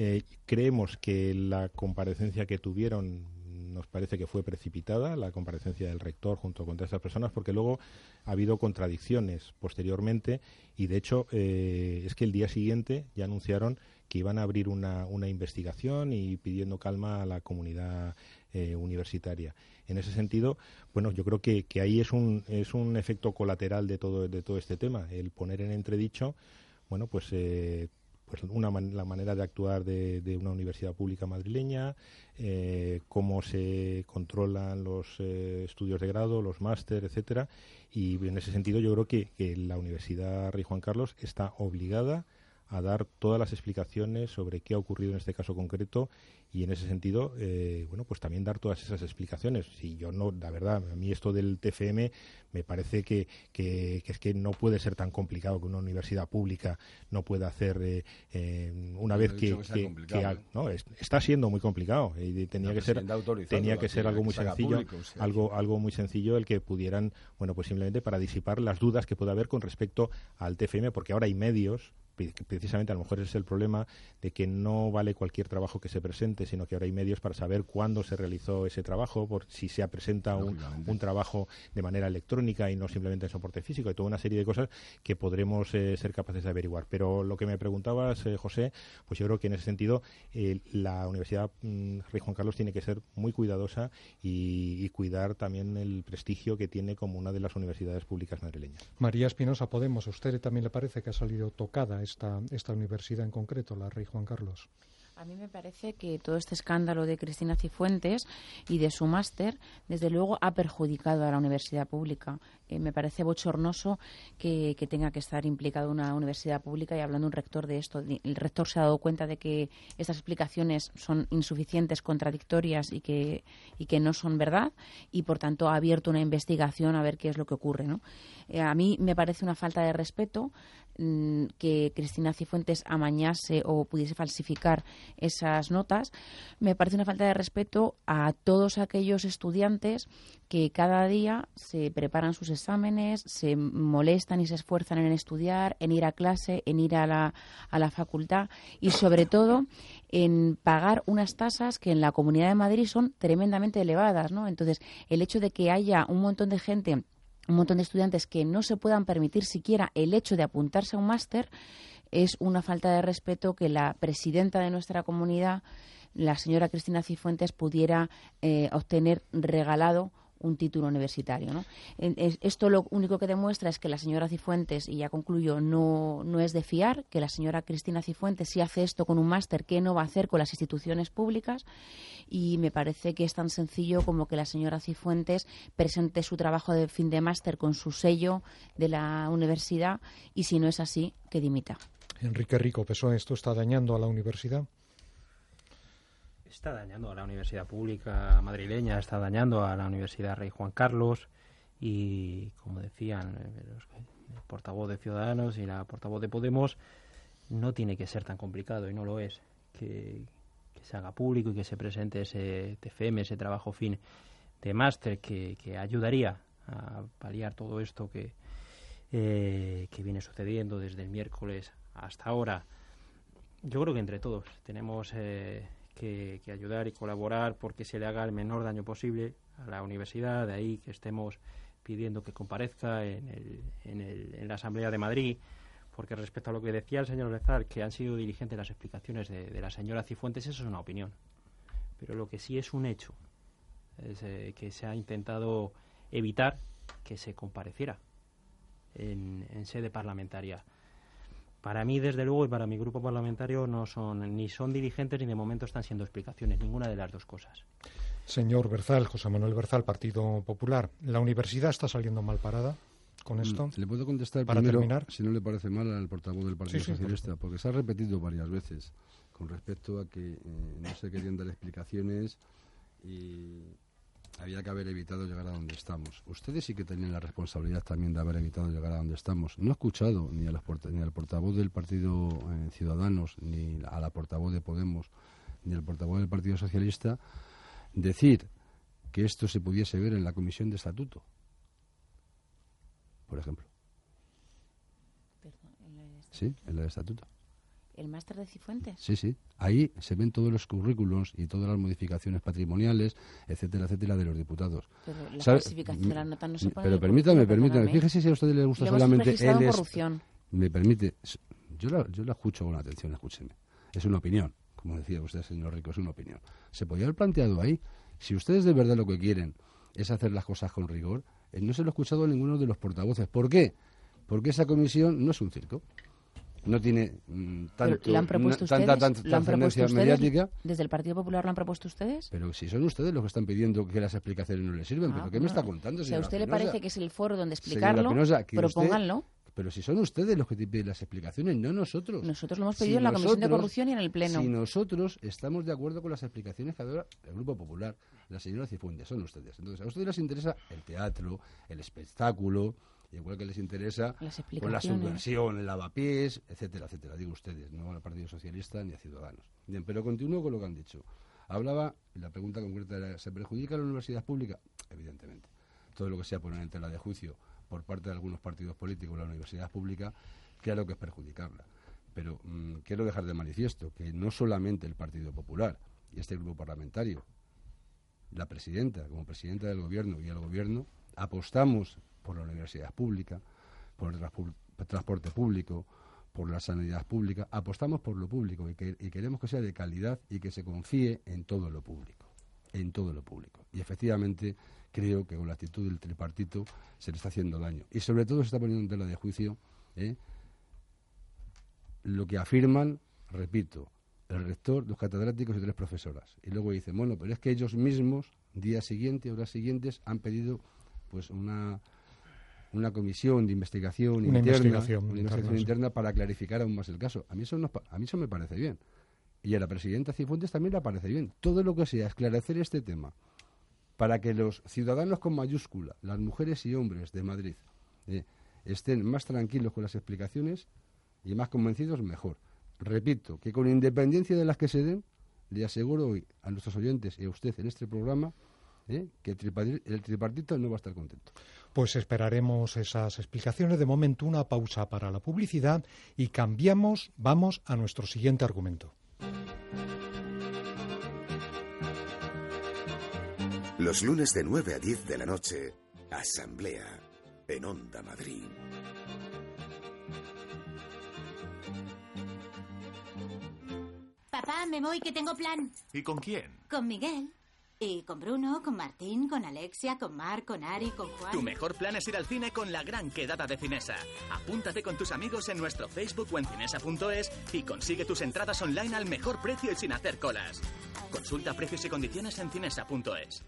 eh, creemos que la comparecencia que tuvieron nos parece que fue precipitada, la comparecencia del rector junto con estas personas, porque luego ha habido contradicciones posteriormente y, de hecho, eh, es que el día siguiente ya anunciaron que iban a abrir una, una investigación y pidiendo calma a la comunidad eh, universitaria. En ese sentido, bueno, yo creo que, que ahí es un, es un efecto colateral de todo, de todo este tema, el poner en entredicho bueno, pues eh, pues una la manera de actuar de, una universidad pública madrileña, eh, cómo se controlan los eh, estudios de grado, los máster, etcétera. Y en ese sentido yo creo que, la Universidad Rey Juan Carlos está obligada a dar todas las explicaciones sobre qué ha ocurrido en este caso concreto y en ese sentido, eh, bueno, pues también dar todas esas explicaciones. Si yo no, la verdad, a mí esto del TFM me parece que, que, es que no puede ser tan complicado que una universidad pública no pueda hacer eh, eh, una vez que, no, está siendo muy complicado y tenía que ser tenía que ser algo muy sencillo, algo algo muy sencillo el que pudieran, bueno, pues simplemente para disipar las dudas que pueda haber con respecto al TFM, porque ahora hay medios precisamente a lo mejor ese es el problema de que no vale cualquier trabajo que se presente, sino que ahora hay medios para saber cuándo se realizó ese trabajo, por si se presenta un, un trabajo de manera electrónica y no simplemente en soporte físico, y toda una serie de cosas que podremos eh, ser capaces de averiguar. Pero lo que me preguntabas, eh, José, pues yo creo que en ese sentido eh, la Universidad mm, Rey Juan Carlos tiene que ser muy cuidadosa y, y, cuidar también el prestigio que tiene como una de las universidades públicas madrileñas. María Espinosa Podemos, ¿a usted también le parece que ha salido tocada esta, universidad en concreto, la Rey Juan Carlos? A mí me parece que todo este escándalo de Cristina Cifuentes y de su máster, desde luego, ha perjudicado a la universidad pública. Eh, me parece bochornoso que, tenga que estar implicado una universidad pública y hablando un rector de esto. El rector se ha dado cuenta de que estas explicaciones son insuficientes, contradictorias y que, y que no son verdad y, por tanto, ha abierto una investigación a ver qué es lo que ocurre. ¿no? Eh, a mí me parece una falta de respeto que Cristina Cifuentes amañase o pudiese falsificar esas notas. Me parece una falta de respeto a todos aquellos estudiantes que cada día se preparan sus exámenes, se molestan y se esfuerzan en estudiar, en ir a clase, en ir a la, a la facultad y, sobre todo, en pagar unas tasas que en la Comunidad de Madrid son tremendamente elevadas. ¿no? Entonces, el hecho de que haya un montón de gente un montón de estudiantes que no se puedan permitir siquiera el hecho de apuntarse a un máster es una falta de respeto que la presidenta de nuestra comunidad, la señora Cristina Cifuentes, pudiera eh, obtener regalado un título universitario. ¿no? Esto lo único que demuestra es que la señora Cifuentes, y ya concluyo, no, no es de fiar, que la señora Cristina Cifuentes, si hace esto con un máster, ¿qué no va a hacer con las instituciones públicas? Y me parece que es tan sencillo como que la señora Cifuentes presente su trabajo de fin de máster con su sello de la universidad y si no es así, que dimita. Enrique Rico, ¿pesó esto está dañando a la universidad? Está dañando a la universidad pública madrileña, está dañando a la Universidad Rey Juan Carlos y, como decían eh, el portavoz de Ciudadanos y la portavoz de Podemos, no tiene que ser tan complicado y no lo es que, se haga público y que se presente ese TFM, ese trabajo fin de máster que, ayudaría a paliar todo esto que, eh, que viene sucediendo desde el miércoles hasta ahora. Yo creo que entre todos tenemos eh, que, ayudar y colaborar porque se le haga el menor daño posible a la universidad, de ahí que estemos pidiendo que comparezca en, el, en, el, en la Asamblea de Madrid, porque respecto a lo que decía el señor Lezar, que han sido diligentes las explicaciones de, la señora Cifuentes, eso es una opinión. Pero lo que sí es un hecho es eh, que se ha intentado evitar que se compareciera en, en sede parlamentaria. Para mí, desde luego, y para mi grupo parlamentario, no son ni son dirigentes ni de momento están siendo explicaciones, ninguna de las dos cosas. Señor Berzal, José Manuel Berzal, Partido Popular, ¿la universidad está saliendo mal parada con esto? Mm, le puedo contestar para terminar? si no le parece mal al portavoz del Partido Socialista, porque se ha repetido varias veces con respecto a que eh, no se querían dar explicaciones y había que haber evitado llegar a donde estamos. Ustedes sí que tenían la responsabilidad también de haber evitado llegar a donde estamos. No he escuchado ni, a ni al portavoz del Partido eh, Ciudadanos, ni a la portavoz de Podemos, ni al portavoz del Partido Socialista decir que esto se pudiese ver en la Comisión de Estatuto, por ejemplo. Sí, en la de Estatuto el máster de Cifuentes. Sí, sí. Ahí se ven todos los currículos y todas las modificaciones patrimoniales, etcétera, etcétera, de los diputados. Pero la clasificación de la nota no se pone Pero permítame, permítame. Fíjese si a usted le gusta solamente él corrupción. Me permite. Yo la, yo la escucho con atención, escúcheme. Es una opinión, como decía usted, señor Rico, es una opinión. Se podía haber planteado ahí. Si ustedes de verdad lo que quieren es hacer las cosas con rigor, eh, no se lo ha escuchado a ninguno de los portavoces. ¿Por qué? Porque esa comisión no es un circo no tiene mm, tanto, han propuesto tanta, trascendencia mediática. ¿Desde el Partido Popular lo han propuesto ustedes? Pero si son ustedes los que están pidiendo que las explicaciones no les sirven, ¿pero ah, qué me está contando? Si a usted le parece que es el foro donde explicarlo, propónganlo. pero si son ustedes los que piden las explicaciones, no nosotros. Nosotros lo hemos pedido en la Comisión de Corrupción y en el Pleno. Si nosotros estamos de acuerdo con las explicaciones que ha dado el Grupo Popular, la señora Cifuentes, son ustedes. Entonces, a ustedes les interesa el teatro, el espectáculo, igual que les interesa con la subversión, el lavapiés, etcétera, etcétera. Digo ustedes, no al Partido Socialista ni a Ciudadanos. Bien, pero continúo con lo que han dicho. Hablaba, la pregunta concreta era, ¿se perjudica la universidad pública? Evidentemente. Todo lo que sea poner en tela de juicio por parte de algunos partidos políticos la universidad pública, claro que es perjudicarla. Pero mm, quiero dejar de manifiesto que no solamente el Partido Popular y este grupo parlamentario, la presidenta como presidenta del gobierno y el gobierno, apostamos por la universidad pública, por el transporte público, por la sanidad pública, apostamos por lo público y, queremos que sea de calidad y que se confíe en todo lo público, en todo lo público. Y efectivamente creo que con la actitud del tripartito se le está haciendo daño. Y sobre todo se está poniendo en tela de juicio ¿eh? lo que afirman, repito, el rector, los catedráticos y tres profesoras. Y luego dicen, bueno, pero es que ellos mismos, día siguiente, horas siguientes, han pedido pues una, una comisión de investigación interna, interna para clarificar aún más el caso. A mí eso, a mí eso me parece bien. Y a la presidenta Cifuentes también le parece bien. Todo lo que sea esclarecer este tema para que los ciudadanos con mayúscula, las mujeres y hombres de Madrid, eh, estén más tranquilos con las explicaciones y más convencidos, mejor. Repito, que con independencia de las que se den, le aseguro hoy a nuestros oyentes y a usted en este programa eh, que el, el tripartito no va a estar contento. Pues esperaremos esas explicaciones. De momento, una pausa para la publicidad y cambiamos, vamos a nuestro siguiente argumento. Los lunes de 9 a 10 de la noche, Asamblea en Onda Madrid. Papá, me voy que tengo plan. ¿Y con quién? Con Miguel. Y con Bruno, con Martín, con Alexia, con Mar, con Ari, con Juan. Tu mejor plan es ir al cine con la gran quedada de Cinesa. Apúntate con tus amigos en nuestro Facebook o en cinesa.es y consigue tus entradas online al mejor precio y sin hacer colas. Consulta precios y condiciones en cinesa.es.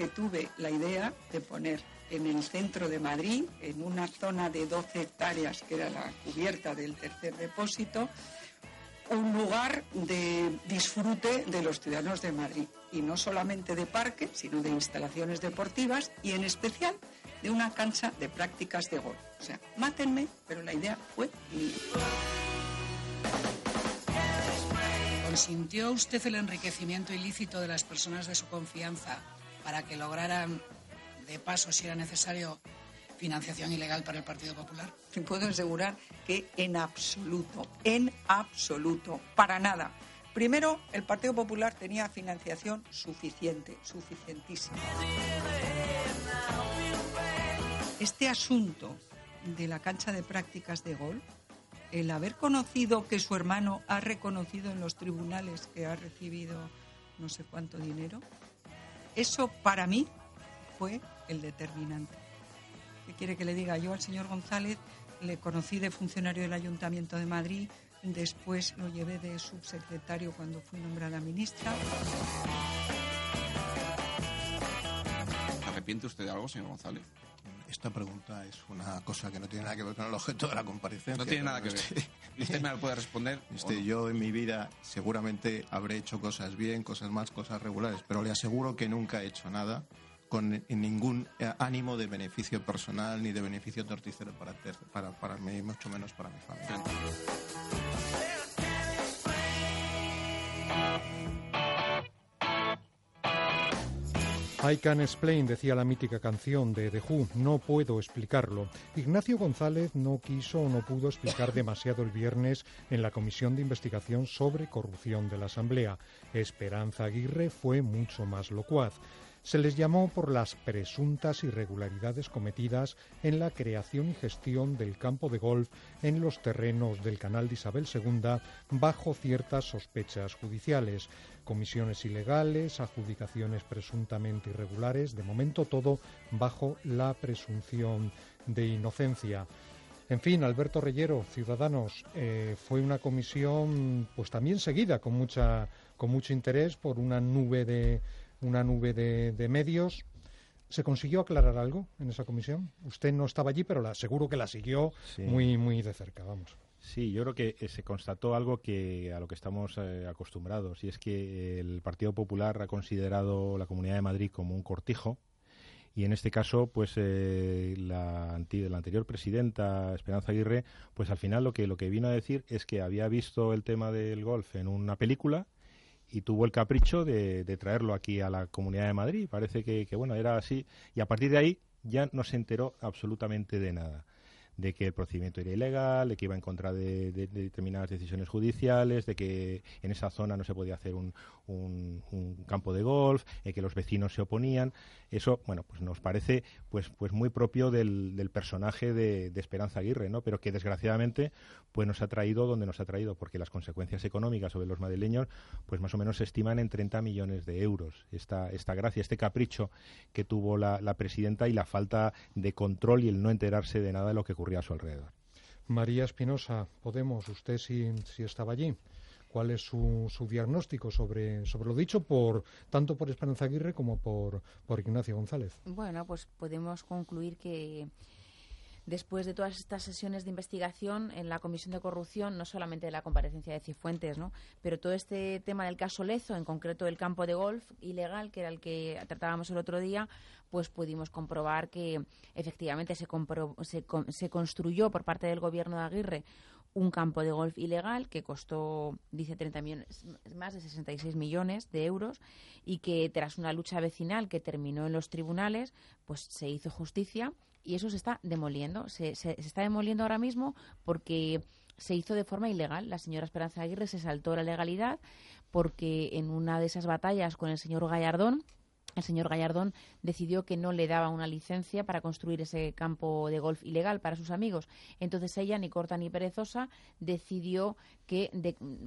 que tuve la idea de poner en el centro de Madrid, en una zona de 12 hectáreas, que era la cubierta del tercer depósito, un lugar de disfrute de los ciudadanos de Madrid. Y no solamente de parque, sino de instalaciones deportivas y en especial de una cancha de prácticas de golf. O sea, mátenme, pero la idea fue mía. ¿Consintió usted el enriquecimiento ilícito de las personas de su confianza para que lograran, de paso, si era necesario, financiación ilegal para el Partido Popular? Puedo asegurar que en absoluto, en absoluto, para nada. Primero, el Partido Popular tenía financiación suficiente, suficientísima. Este asunto de la cancha de prácticas de gol, el haber conocido que su hermano ha reconocido en los tribunales que ha recibido no sé cuánto dinero, eso para mí fue el determinante. ¿Qué quiere que le diga? Yo al señor González le conocí de funcionario del Ayuntamiento de Madrid, después lo llevé de subsecretario cuando fui nombrada ministra. ¿Arrepiente usted de algo, señor González? Esta pregunta es una cosa que no tiene nada que ver con el objeto de la comparecencia. No tiene nada que ver. ¿Usted me la puede responder? Este, Yo en mi vida seguramente habré hecho cosas bien, cosas más, cosas regulares, pero le aseguro que nunca he hecho nada con ningún eh, ánimo de beneficio personal ni de beneficio torticero para, para, para mí, mucho menos para mi familia. I can explain, decía la mítica canción de The Who, no puedo explicarlo. Ignacio González no quiso o no pudo explicar demasiado el viernes en la Comisión de Investigación sobre Corrupción de la Asamblea. Esperanza Aguirre fue mucho más locuaz. Se les llamó por las presuntas irregularidades cometidas en la creación y gestión del campo de golf en los terrenos del canal de Isabel II bajo ciertas sospechas judiciales. Comisiones ilegales, adjudicaciones presuntamente irregulares, de momento todo bajo la presunción de inocencia. En fin, Alberto Reyero, Ciudadanos, eh, fue una comisión pues también seguida con mucha con mucho interés por una nube de una nube de, medios. ¿Se consiguió aclarar algo en esa comisión? Usted no estaba allí, pero la, seguro que la siguió muy muy de cerca, vamos. Sí, yo creo que eh, se constató algo que a lo que estamos eh, acostumbrados y es que el Partido Popular ha considerado la Comunidad de Madrid como un cortijo y en este caso pues eh, la, la, anterior presidenta Esperanza Aguirre pues al final lo que lo que vino a decir es que había visto el tema del golf en una película y tuvo el capricho de, traerlo aquí a la Comunidad de Madrid parece que, bueno era así y a partir de ahí ya no se enteró absolutamente de nada de que el procedimiento era ilegal, de que iba en contra de, determinadas decisiones judiciales, de que en esa zona no se podía hacer un, campo de golf, de que los vecinos se oponían. Eso, bueno, pues nos parece pues, pues muy propio del, personaje de, Esperanza Aguirre, ¿no? Pero que desgraciadamente pues nos ha traído donde nos ha traído, porque las consecuencias económicas sobre los madrileños pues más o menos se estiman en 30 millones de euros. Esta, esta gracia, este capricho que tuvo la, presidenta y la falta de control y el no enterarse de nada de lo que ocurría a su alrededor. María Espinosa, Podemos, usted sí, estaba allí. ¿Cuál es su, su diagnóstico sobre, sobre lo dicho por tanto por Esperanza Aguirre como por, por Ignacio González? Bueno, pues podemos concluir que después de todas estas sesiones de investigación en la Comisión de Corrupción, no solamente de la comparecencia de Cifuentes, ¿no? pero todo este tema del caso Lezo, en concreto el campo de golf ilegal, que era el que tratábamos el otro día, pues pudimos comprobar que efectivamente se, se, se construyó por parte del gobierno de Aguirre un campo de golf ilegal que costó, dice, 30 millones, más de 66 millones de euros y que tras una lucha vecinal que terminó en los tribunales, pues se hizo justicia y eso se está demoliendo. Se, se, está demoliendo ahora mismo porque se hizo de forma ilegal. La señora Esperanza Aguirre se saltó la legalidad porque en una de esas batallas con el señor Gallardón, el señor Gallardón decidió que no le daba una licencia para construir ese campo de golf ilegal para sus amigos. Entonces ella, ni corta ni perezosa, decidió que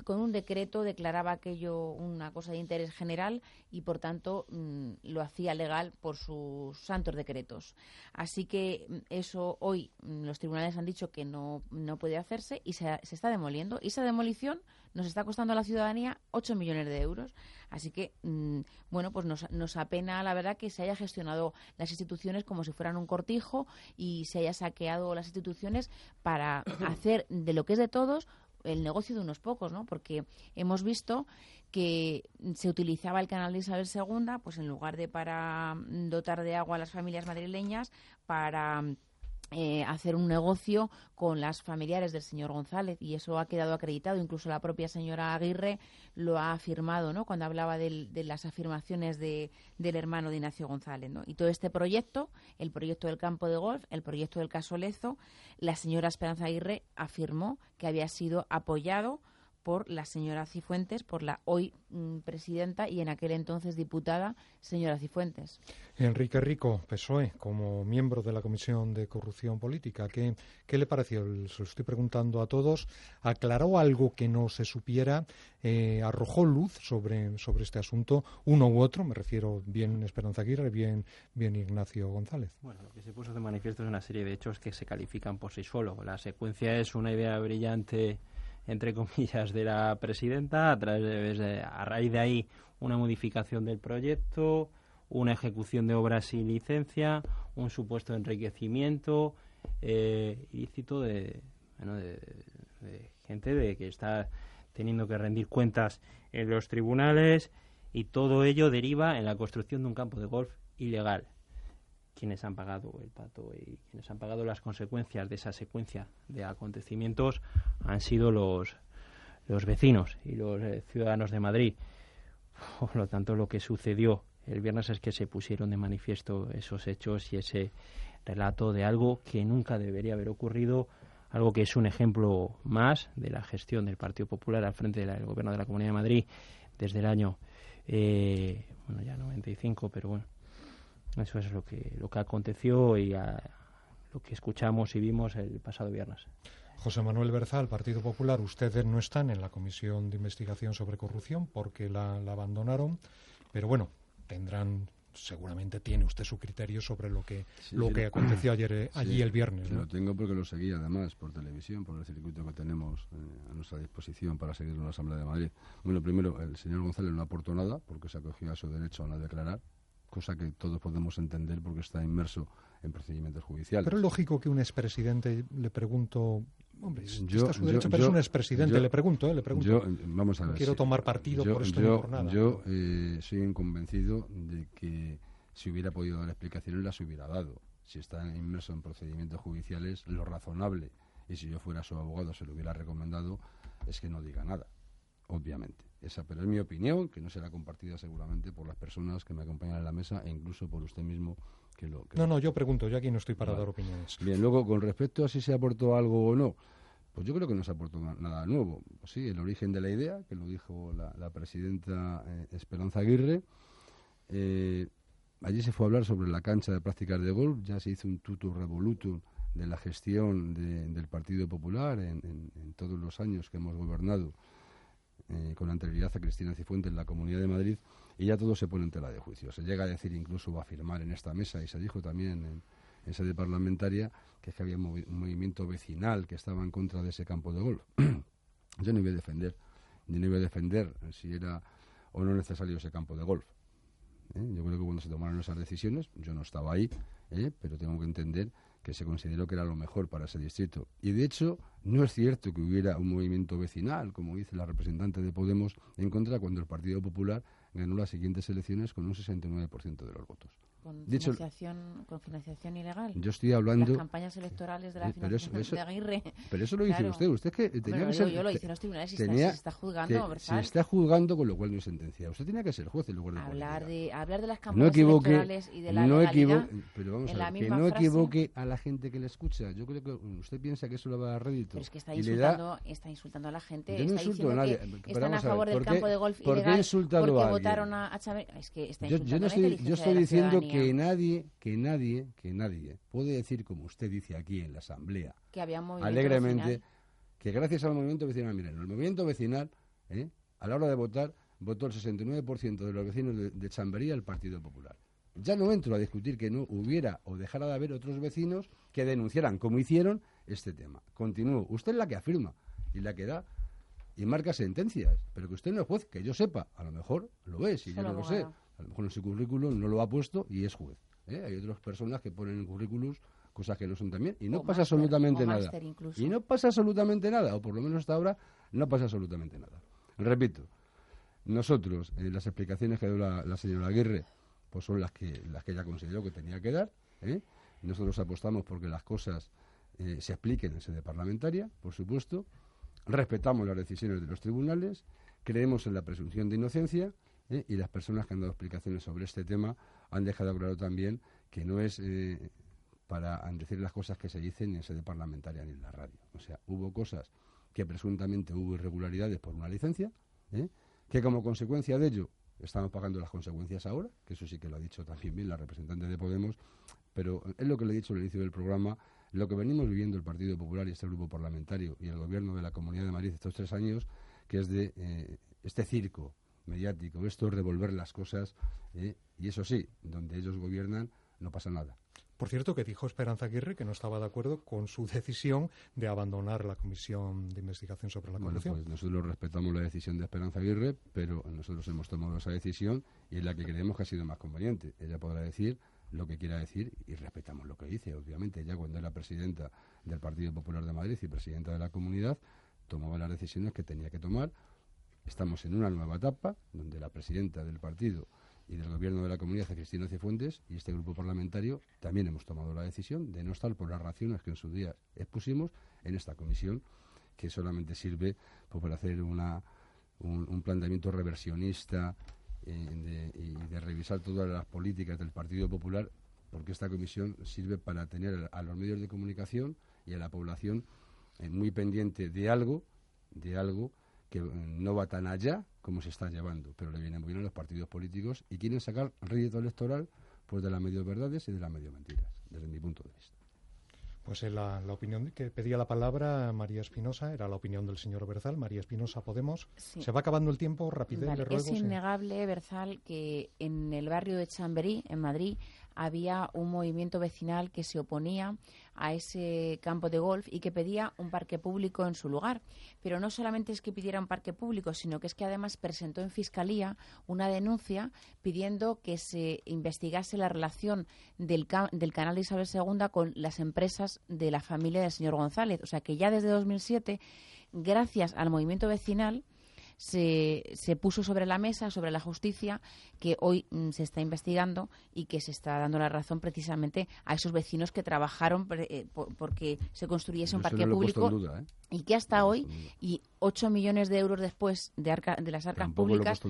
con un decreto declaraba aquello una cosa de interés general y, por tanto, mm, lo hacía legal por sus santos decretos. Así que mm, eso hoy mm, los tribunales han dicho que no, no puede hacerse y se, se está demoliendo. Y esa demolición nos está costando a la ciudadanía 8 millones de euros. Así que, mm, bueno, pues nos, nos apena, la verdad, que se haya gestionado las instituciones como si fueran un cortijo y se haya saqueado las instituciones para hacer de lo que es de todos el negocio de unos pocos, ¿no? Porque hemos visto que se utilizaba el canal de Isabel II, pues en lugar de para dotar de agua a las familias madrileñas, para eh, hacer un negocio con las familiares del señor González y eso ha quedado acreditado. Incluso la propia señora Aguirre lo ha afirmado, ¿no? Cuando hablaba de las afirmaciones de, del hermano de Ignacio González, ¿no? Y todo este proyecto, el proyecto del campo de golf, el proyecto del caso Lezo, la señora Esperanza Aguirre afirmó que había sido apoyado por la señora Cifuentes, por la hoy mm, presidenta y en aquel entonces diputada señora Cifuentes. Enrique Rico, PSOE, como miembro de la Comisión de Corrupción Política, ¿qué, qué le pareció? Se lo estoy preguntando a todos. ¿Aclaró algo que no se supiera? Eh, ¿Arrojó luz sobre, sobre este asunto? Uno u otro, me refiero bien Esperanza Aguirre, bien, bien Ignacio González. Bueno, lo que se puso de manifiesto es una serie de hechos que se califican por sí solo. La secuencia es una idea brillante entre comillas, de la presidenta, a, través de, a raíz de ahí una modificación del proyecto, una ejecución de obras sin licencia, un supuesto enriquecimiento eh, ilícito de, bueno, de, gente de que está teniendo que rendir cuentas en los tribunales y todo ello deriva en la construcción de un campo de golf ilegal. Quienes han pagado el pato y quienes han pagado las consecuencias de esa secuencia de acontecimientos han sido los, los vecinos y los eh, ciudadanos de Madrid. Por lo tanto, lo que sucedió el viernes es que se pusieron de manifiesto esos hechos y ese relato de algo que nunca debería haber ocurrido, algo que es un ejemplo más de la gestión del Partido Popular al frente del gobierno de la Comunidad de Madrid desde el año, eh, bueno, ya 95, pero bueno, Eso es lo que, lo que aconteció y lo que escuchamos y vimos el pasado viernes. José Manuel Berzal, Partido Popular, ustedes no están en la Comisión de Investigación sobre Corrupción porque la, abandonaron, pero bueno, tendrán seguramente tiene usted su criterio sobre lo que lo que aconteció ayer eh, allí el viernes. Lo tengo porque lo seguí además por televisión, por el circuito que tenemos eh, a nuestra disposición para seguir en la Asamblea de Madrid. Bueno, primero, el señor González no aportó nada porque se acogió a su derecho a no declarar, cosa que todos podemos entender porque está inmerso en procedimientos judiciales. Pero es lógico que un expresidente le pregunto, hombre, yo, está su derecho, pero es un expresidente, le pregunto, ¿eh? le pregunto. vamos a ver, quiero tomar partido por esto yo, por nada. Yo eh, soy convencido de que si hubiera podido dar explicaciones las hubiera dado. Si está inmerso en procedimientos judiciales, lo razonable, y si yo fuera su abogado se lo hubiera recomendado, es que no diga nada, obviamente. Esa, pero es mi opinión, que no será compartida seguramente por las personas que me acompañan en la mesa e incluso por usted mismo que lo... no, no, yo pregunto, yo aquí no estoy para dar opiniones. Bien, luego, con respecto a si se aportó algo o no, pues yo creo que no se aportó nada nuevo. sí, el origen de la idea, que lo dijo la, presidenta eh, Esperanza Aguirre. Eh, allí se fue a hablar sobre la cancha de prácticas de golf, ya se hizo un tuto revolutum de la gestión del Partido Popular en todos los años que hemos gobernado eh, con anterioridad a Cristina Cifuentes en la Comunidad de Madrid y ya todo se pone en tela de juicio. Se llega a decir, incluso va a afirmar en esta mesa y se dijo también en, en sede parlamentaria que, es que había un, movimiento vecinal que estaba en contra de ese campo de golf. Yo no voy a defender, ni no voy a defender si era o no necesario ese campo de golf. ¿eh? Yo creo que cuando se tomaron esas decisiones, yo no estaba ahí, ¿eh? pero tengo que entender que se consideró que era lo mejor para ese distrito. Y de hecho, no es cierto que hubiera un movimiento vecinal, como dice la representante de Podemos, en contra cuando el Partido Popular ganó las siguientes elecciones con un 69% de los votos. ¿Con, financiación, ¿Con financiación ilegal? Yo estoy hablando... Las campañas electorales de la financiación de Aguirre. Pero eso lo dice usted. Usted que tenía que ser... Yo lo hice en los tribunales y se está juzgando, Se está juzgando, con lo cual no es sentencia. Usted tenía que ser juez en lugar de hablar de Hablar de las campañas electorales y de la no legalidad Pero vamos a ver, que no equivoque a la gente que le escucha. Yo creo que usted piensa que eso le va a dar rédito. Pero es que está insultando, está insultando a la gente. Yo no está insulto a nadie. están a favor del campo de golf ilegal porque votaron a Chávez. Es que está insultando Yo estoy diciendo que nadie que nadie, que nadie puede decir, como usted dice aquí en la Asamblea, que había alegremente, que gracias al movimiento vecinal, miren, el movimiento vecinal, ¿eh? a la hora de votar, votó el 69% de los vecinos de, de Chambería el Partido Popular. Ya no entro a discutir que no hubiera o dejara de haber otros vecinos que denunciaran, como hicieron, este tema. Continúo. Usted es la que afirma y la que da y marca sentencias, pero que usted no es juez, que yo sepa, a lo mejor lo es y yo no lo sé. A lo mejor en su currículum no lo ha puesto y es juez. ¿eh? Hay otras personas que ponen en currículums cosas que no son también y no pasa absolutamente nada. Y no pasa absolutamente nada, o por lo menos hasta ahora no pasa absolutamente nada. Repito, nosotros, eh, las explicaciones que dio la, señora Aguirre, pues son las que, las que ella consideró que tenía que dar. ¿eh? Nosotros apostamos porque las cosas se expliquen en sede parlamentaria, por supuesto. Respetamos las decisiones de los tribunales, creemos en la presunción de inocencia y las personas que han dado explicaciones sobre este tema han dejado claro también que no es eh, para decir las cosas que se dicen en sede parlamentaria ni en la radio. O sea, hubo cosas que presuntamente hubo irregularidades por una licencia, ¿eh? que como consecuencia de ello estamos pagando las consecuencias ahora, que eso sí que lo ha dicho también bien la representante de Podemos, pero es lo que le he dicho al inicio del programa, lo que venimos viviendo el Partido Popular y este grupo parlamentario y el gobierno de la Comunidad de Madrid estos tres años, que es de eh, este circo mediático, esto es revolver las cosas, ¿eh? y eso sí, donde ellos gobiernan no pasa nada. Por cierto, que dijo Esperanza Aguirre que no estaba de acuerdo con su decisión de abandonar la Comisión de Investigación sobre la Corrupción. Bueno, pues nosotros respetamos la decisión de Esperanza Aguirre, pero nosotros hemos tomado esa decisión y es la que creemos que ha sido más conveniente. Ella podrá decir lo que quiera decir y respetamos lo que dice. Obviamente, ella cuando era presidenta del Partido Popular de Madrid y presidenta de la comunidad, tomaba las decisiones que tenía que tomar Estamos en una nueva etapa donde la presidenta del partido y del gobierno de la comunidad, Cristina Cifuentes, y este grupo parlamentario también hemos tomado la decisión de no estar por las razones que en su día expusimos en esta comisión, que solamente sirve pues, para hacer una, un, planteamiento reversionista eh, y de revisar todas las políticas del Partido Popular, porque esta comisión sirve para tener a los medios de comunicación y a la población eh, muy pendiente de algo, de algo que no va tan allá como se está llevando, pero le vienen muy bien a los partidos políticos y quieren sacar rédito electoral después de las medio verdades y de las medio mentiras, desde mi punto de vista. Pues eh, la, la, opinión que pedía la palabra María Espinosa era la opinión del señor Berzal. María Espinosa, Podemos. Sí. Se va acabando el tiempo, rapidez, Vale, le ruego. Es innegable, Berzal, que en el barrio de Chamberí, en Madrid, había un movimiento vecinal que se oponía a ese campo de golf y que pedía un parque público en su lugar. Pero no solamente es que pidiera un parque público, sino que es que además presentó en Fiscalía una denuncia pidiendo que se investigase la relación del, del canal de Isabel II con las empresas de la familia del señor González. O sea que ya desde 2007, gracias al movimiento vecinal, se, se, puso sobre la mesa, sobre la justicia, que hoy mm, se está investigando y que se está dando la razón precisamente a esos vecinos que trabajaron eh, por, porque se construyese un parque no público duda, ¿eh? y que hasta hoy, y 8 millones de euros después de, arca, de las arcas Tampoco públicas,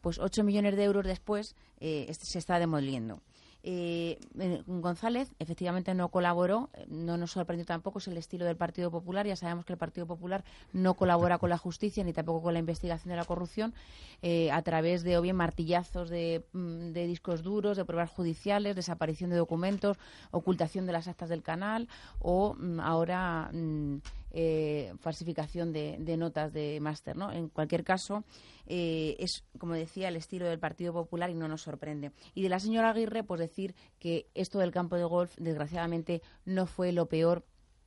pues 8 millones de euros después eh, se está demoliendo. Eh, González efectivamente no colaboró, no nos sorprendió tampoco es el estilo del Partido Popular, ya sabemos que el Partido Popular no colabora con la justicia ni tampoco con la investigación de la corrupción eh, a través de o bien martillazos de, de, discos duros, de pruebas judiciales, desaparición de documentos, ocultación de las actas del canal o mm, ahora mm, eh, falsificación de, notas de máster. ¿no? En cualquier caso, eh, es, como decía, el estilo del Partido Popular y no nos sorprende. Y de la señora Aguirre, pues decir que esto del campo de golf, desgraciadamente, no fue lo peor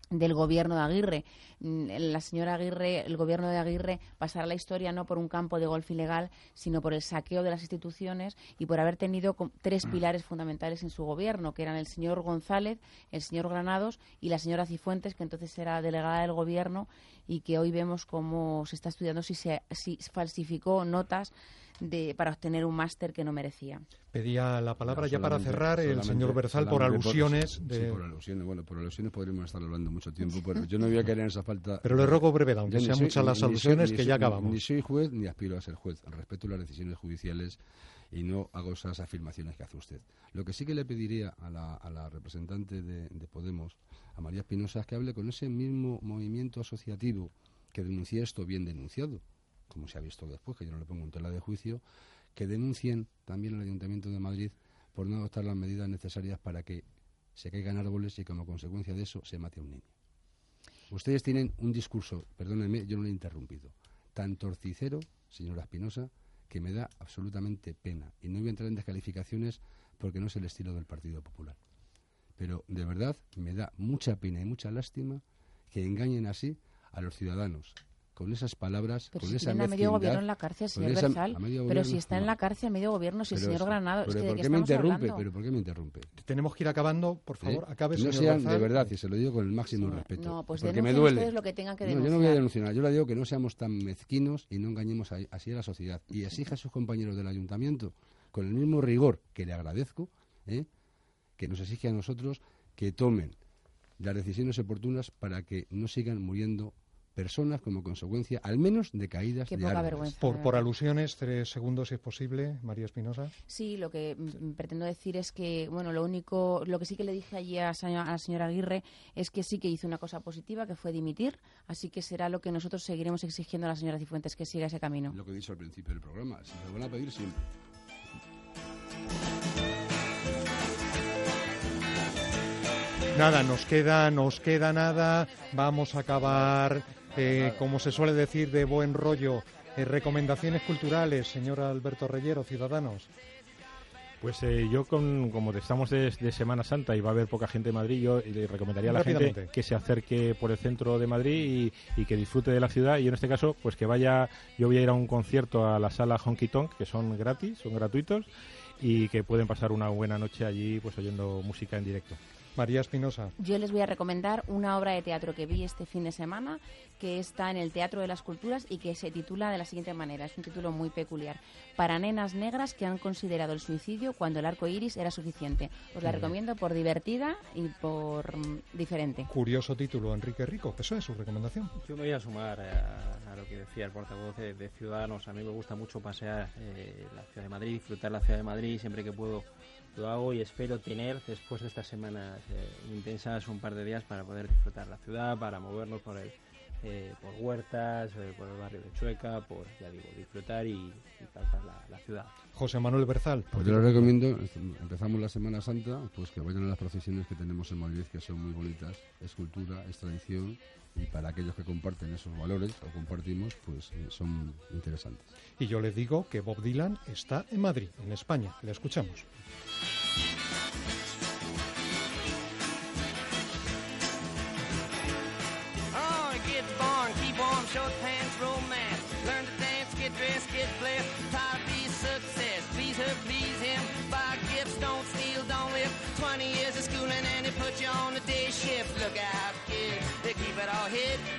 del gobierno de Aguirre. La señora Aguirre, el gobierno de Aguirre pasará la historia no por un campo de golf ilegal, sino por el saqueo de las instituciones y por haber tenido tres pilares fundamentales en su gobierno, que eran el señor González, el señor Granados y la señora Cifuentes, que entonces era delegada del gobierno y que hoy vemos cómo se está estudiando si se si falsificó notas de, para obtener un máster que no merecía. Pedía la palabra no, ya para cerrar el señor Berzal por alusiones. Por, de... sí, por alusiones. Bueno, por alusiones podríamos estar hablando mucho tiempo, pero yo no voy a querer en esa falta. Pero le rogo brevedad, aunque sean muchas las alusiones, soy, que soy, ya acabamos. Ni soy juez ni aspiro a ser juez. Respeto las decisiones judiciales y no hago esas afirmaciones que hace usted. Lo que sí que le pediría a la, a la representante de, de Podemos, a María Espinosa, es que hable con ese mismo movimiento asociativo que denuncia esto bien denunciado, como se ha visto después, que yo no le pongo en tela de juicio, que denuncien también al Ayuntamiento de Madrid por no adoptar las medidas necesarias para que se caigan árboles y como consecuencia de eso se mate a un niño. Ustedes tienen un discurso, perdónenme, yo no le he interrumpido, tan torticero, señora Espinosa, que me da absolutamente pena. Y no voy a entrar en descalificaciones porque no es el estilo del Partido Popular. Pero de verdad me da mucha pena y mucha lástima que engañen así a los ciudadanos, con esas palabras, pero con si esa a medio gobierno en la cárcel, señor esa, Berzal. Pero si está en la cárcel a medio gobierno, si el señor Granado... Pero es que ¿por ¿de qué me interrumpe? hablando? Pero ¿por qué me interrumpe? Tenemos que ir acabando, por favor, ¿Eh? acabe, No señor sean, Berzal. de verdad, y se lo digo con el máximo Sí, respeto. no, pues porque me duele. lo que tengan que No, yo no voy a denunciar. denunciar, yo le digo que no seamos tan mezquinos y no engañemos a- así a la sociedad. Y exija a sus compañeros del ayuntamiento, con el mismo rigor que le agradezco, ¿eh? que nos exige a nosotros que tomen las decisiones oportunas para que no sigan muriendo personas como consecuencia, al menos, de caídas Qué de poca árboles. vergüenza. Por, por alusiones, tres segundos si es posible, María Espinosa. Sí, lo que mm, pretendo decir es que, bueno, lo único, lo que sí que le dije allí a, a la señora Aguirre es que sí que hizo una cosa positiva, que fue dimitir, así que será lo que nosotros seguiremos exigiendo a la señora Cifuentes, que siga ese camino. Lo que he dicho al principio del programa, si se lo van a pedir siempre. Nada, nos queda, nos queda nada. Vamos a acabar, eh, como se suele decir, de buen rollo. Eh, recomendaciones culturales, señor Alberto Reyero, Ciudadanos. Pues eh, yo, con, como estamos de, de Semana Santa y va a haber poca gente en Madrid, yo le recomendaría a la gente que se acerque por el centro de Madrid y, y que disfrute de la ciudad. Y en este caso, pues que vaya, yo voy a ir a un concierto a la sala Honky Tonk, que son gratis, son gratuitos, y que pueden pasar una buena noche allí, pues oyendo música en directo. María Espinosa. Yo les voy a recomendar una obra de teatro que vi este fin de semana, que está en el Teatro de las Culturas y que se titula de la siguiente manera. Es un título muy peculiar. Para nenas negras que han considerado el suicidio cuando el arco iris era suficiente. Os la Muy bien. recomiendo por divertida y por mm, diferente. Curioso título, Enrique Rico. Eso es su recomendación. Yo me voy a sumar a, a lo que decía el portavoz de, de Ciudadanos. A mí me gusta mucho pasear eh, la ciudad de Madrid, disfrutar la ciudad de Madrid siempre que puedo. Lo hago y espero tener, después de estas semanas eh, intensas, un par de días para poder disfrutar la ciudad, para movernos por el, eh, por huertas, eh, por el barrio de Chueca, por, ya digo, disfrutar y, y palpar la, la ciudad. José Manuel Berzal. Pues yo les recomiendo, empezamos la Semana Santa, pues que vayan a las procesiones que tenemos en Madrid, que son muy bonitas. Es cultura, es tradición, y para aquellos que comparten esos valores o compartimos, pues eh, son interesantes. Y yo les digo que Bob Dylan está en Madrid, en España. Le escuchamos. Oh, get born, keep warm, short pants, romance. Learn to dance, get dressed, get blessed. Try to be success. Please her, please him. Buy gifts, don't steal, don't live. 20 years of schooling and he put you on the That I'll hit.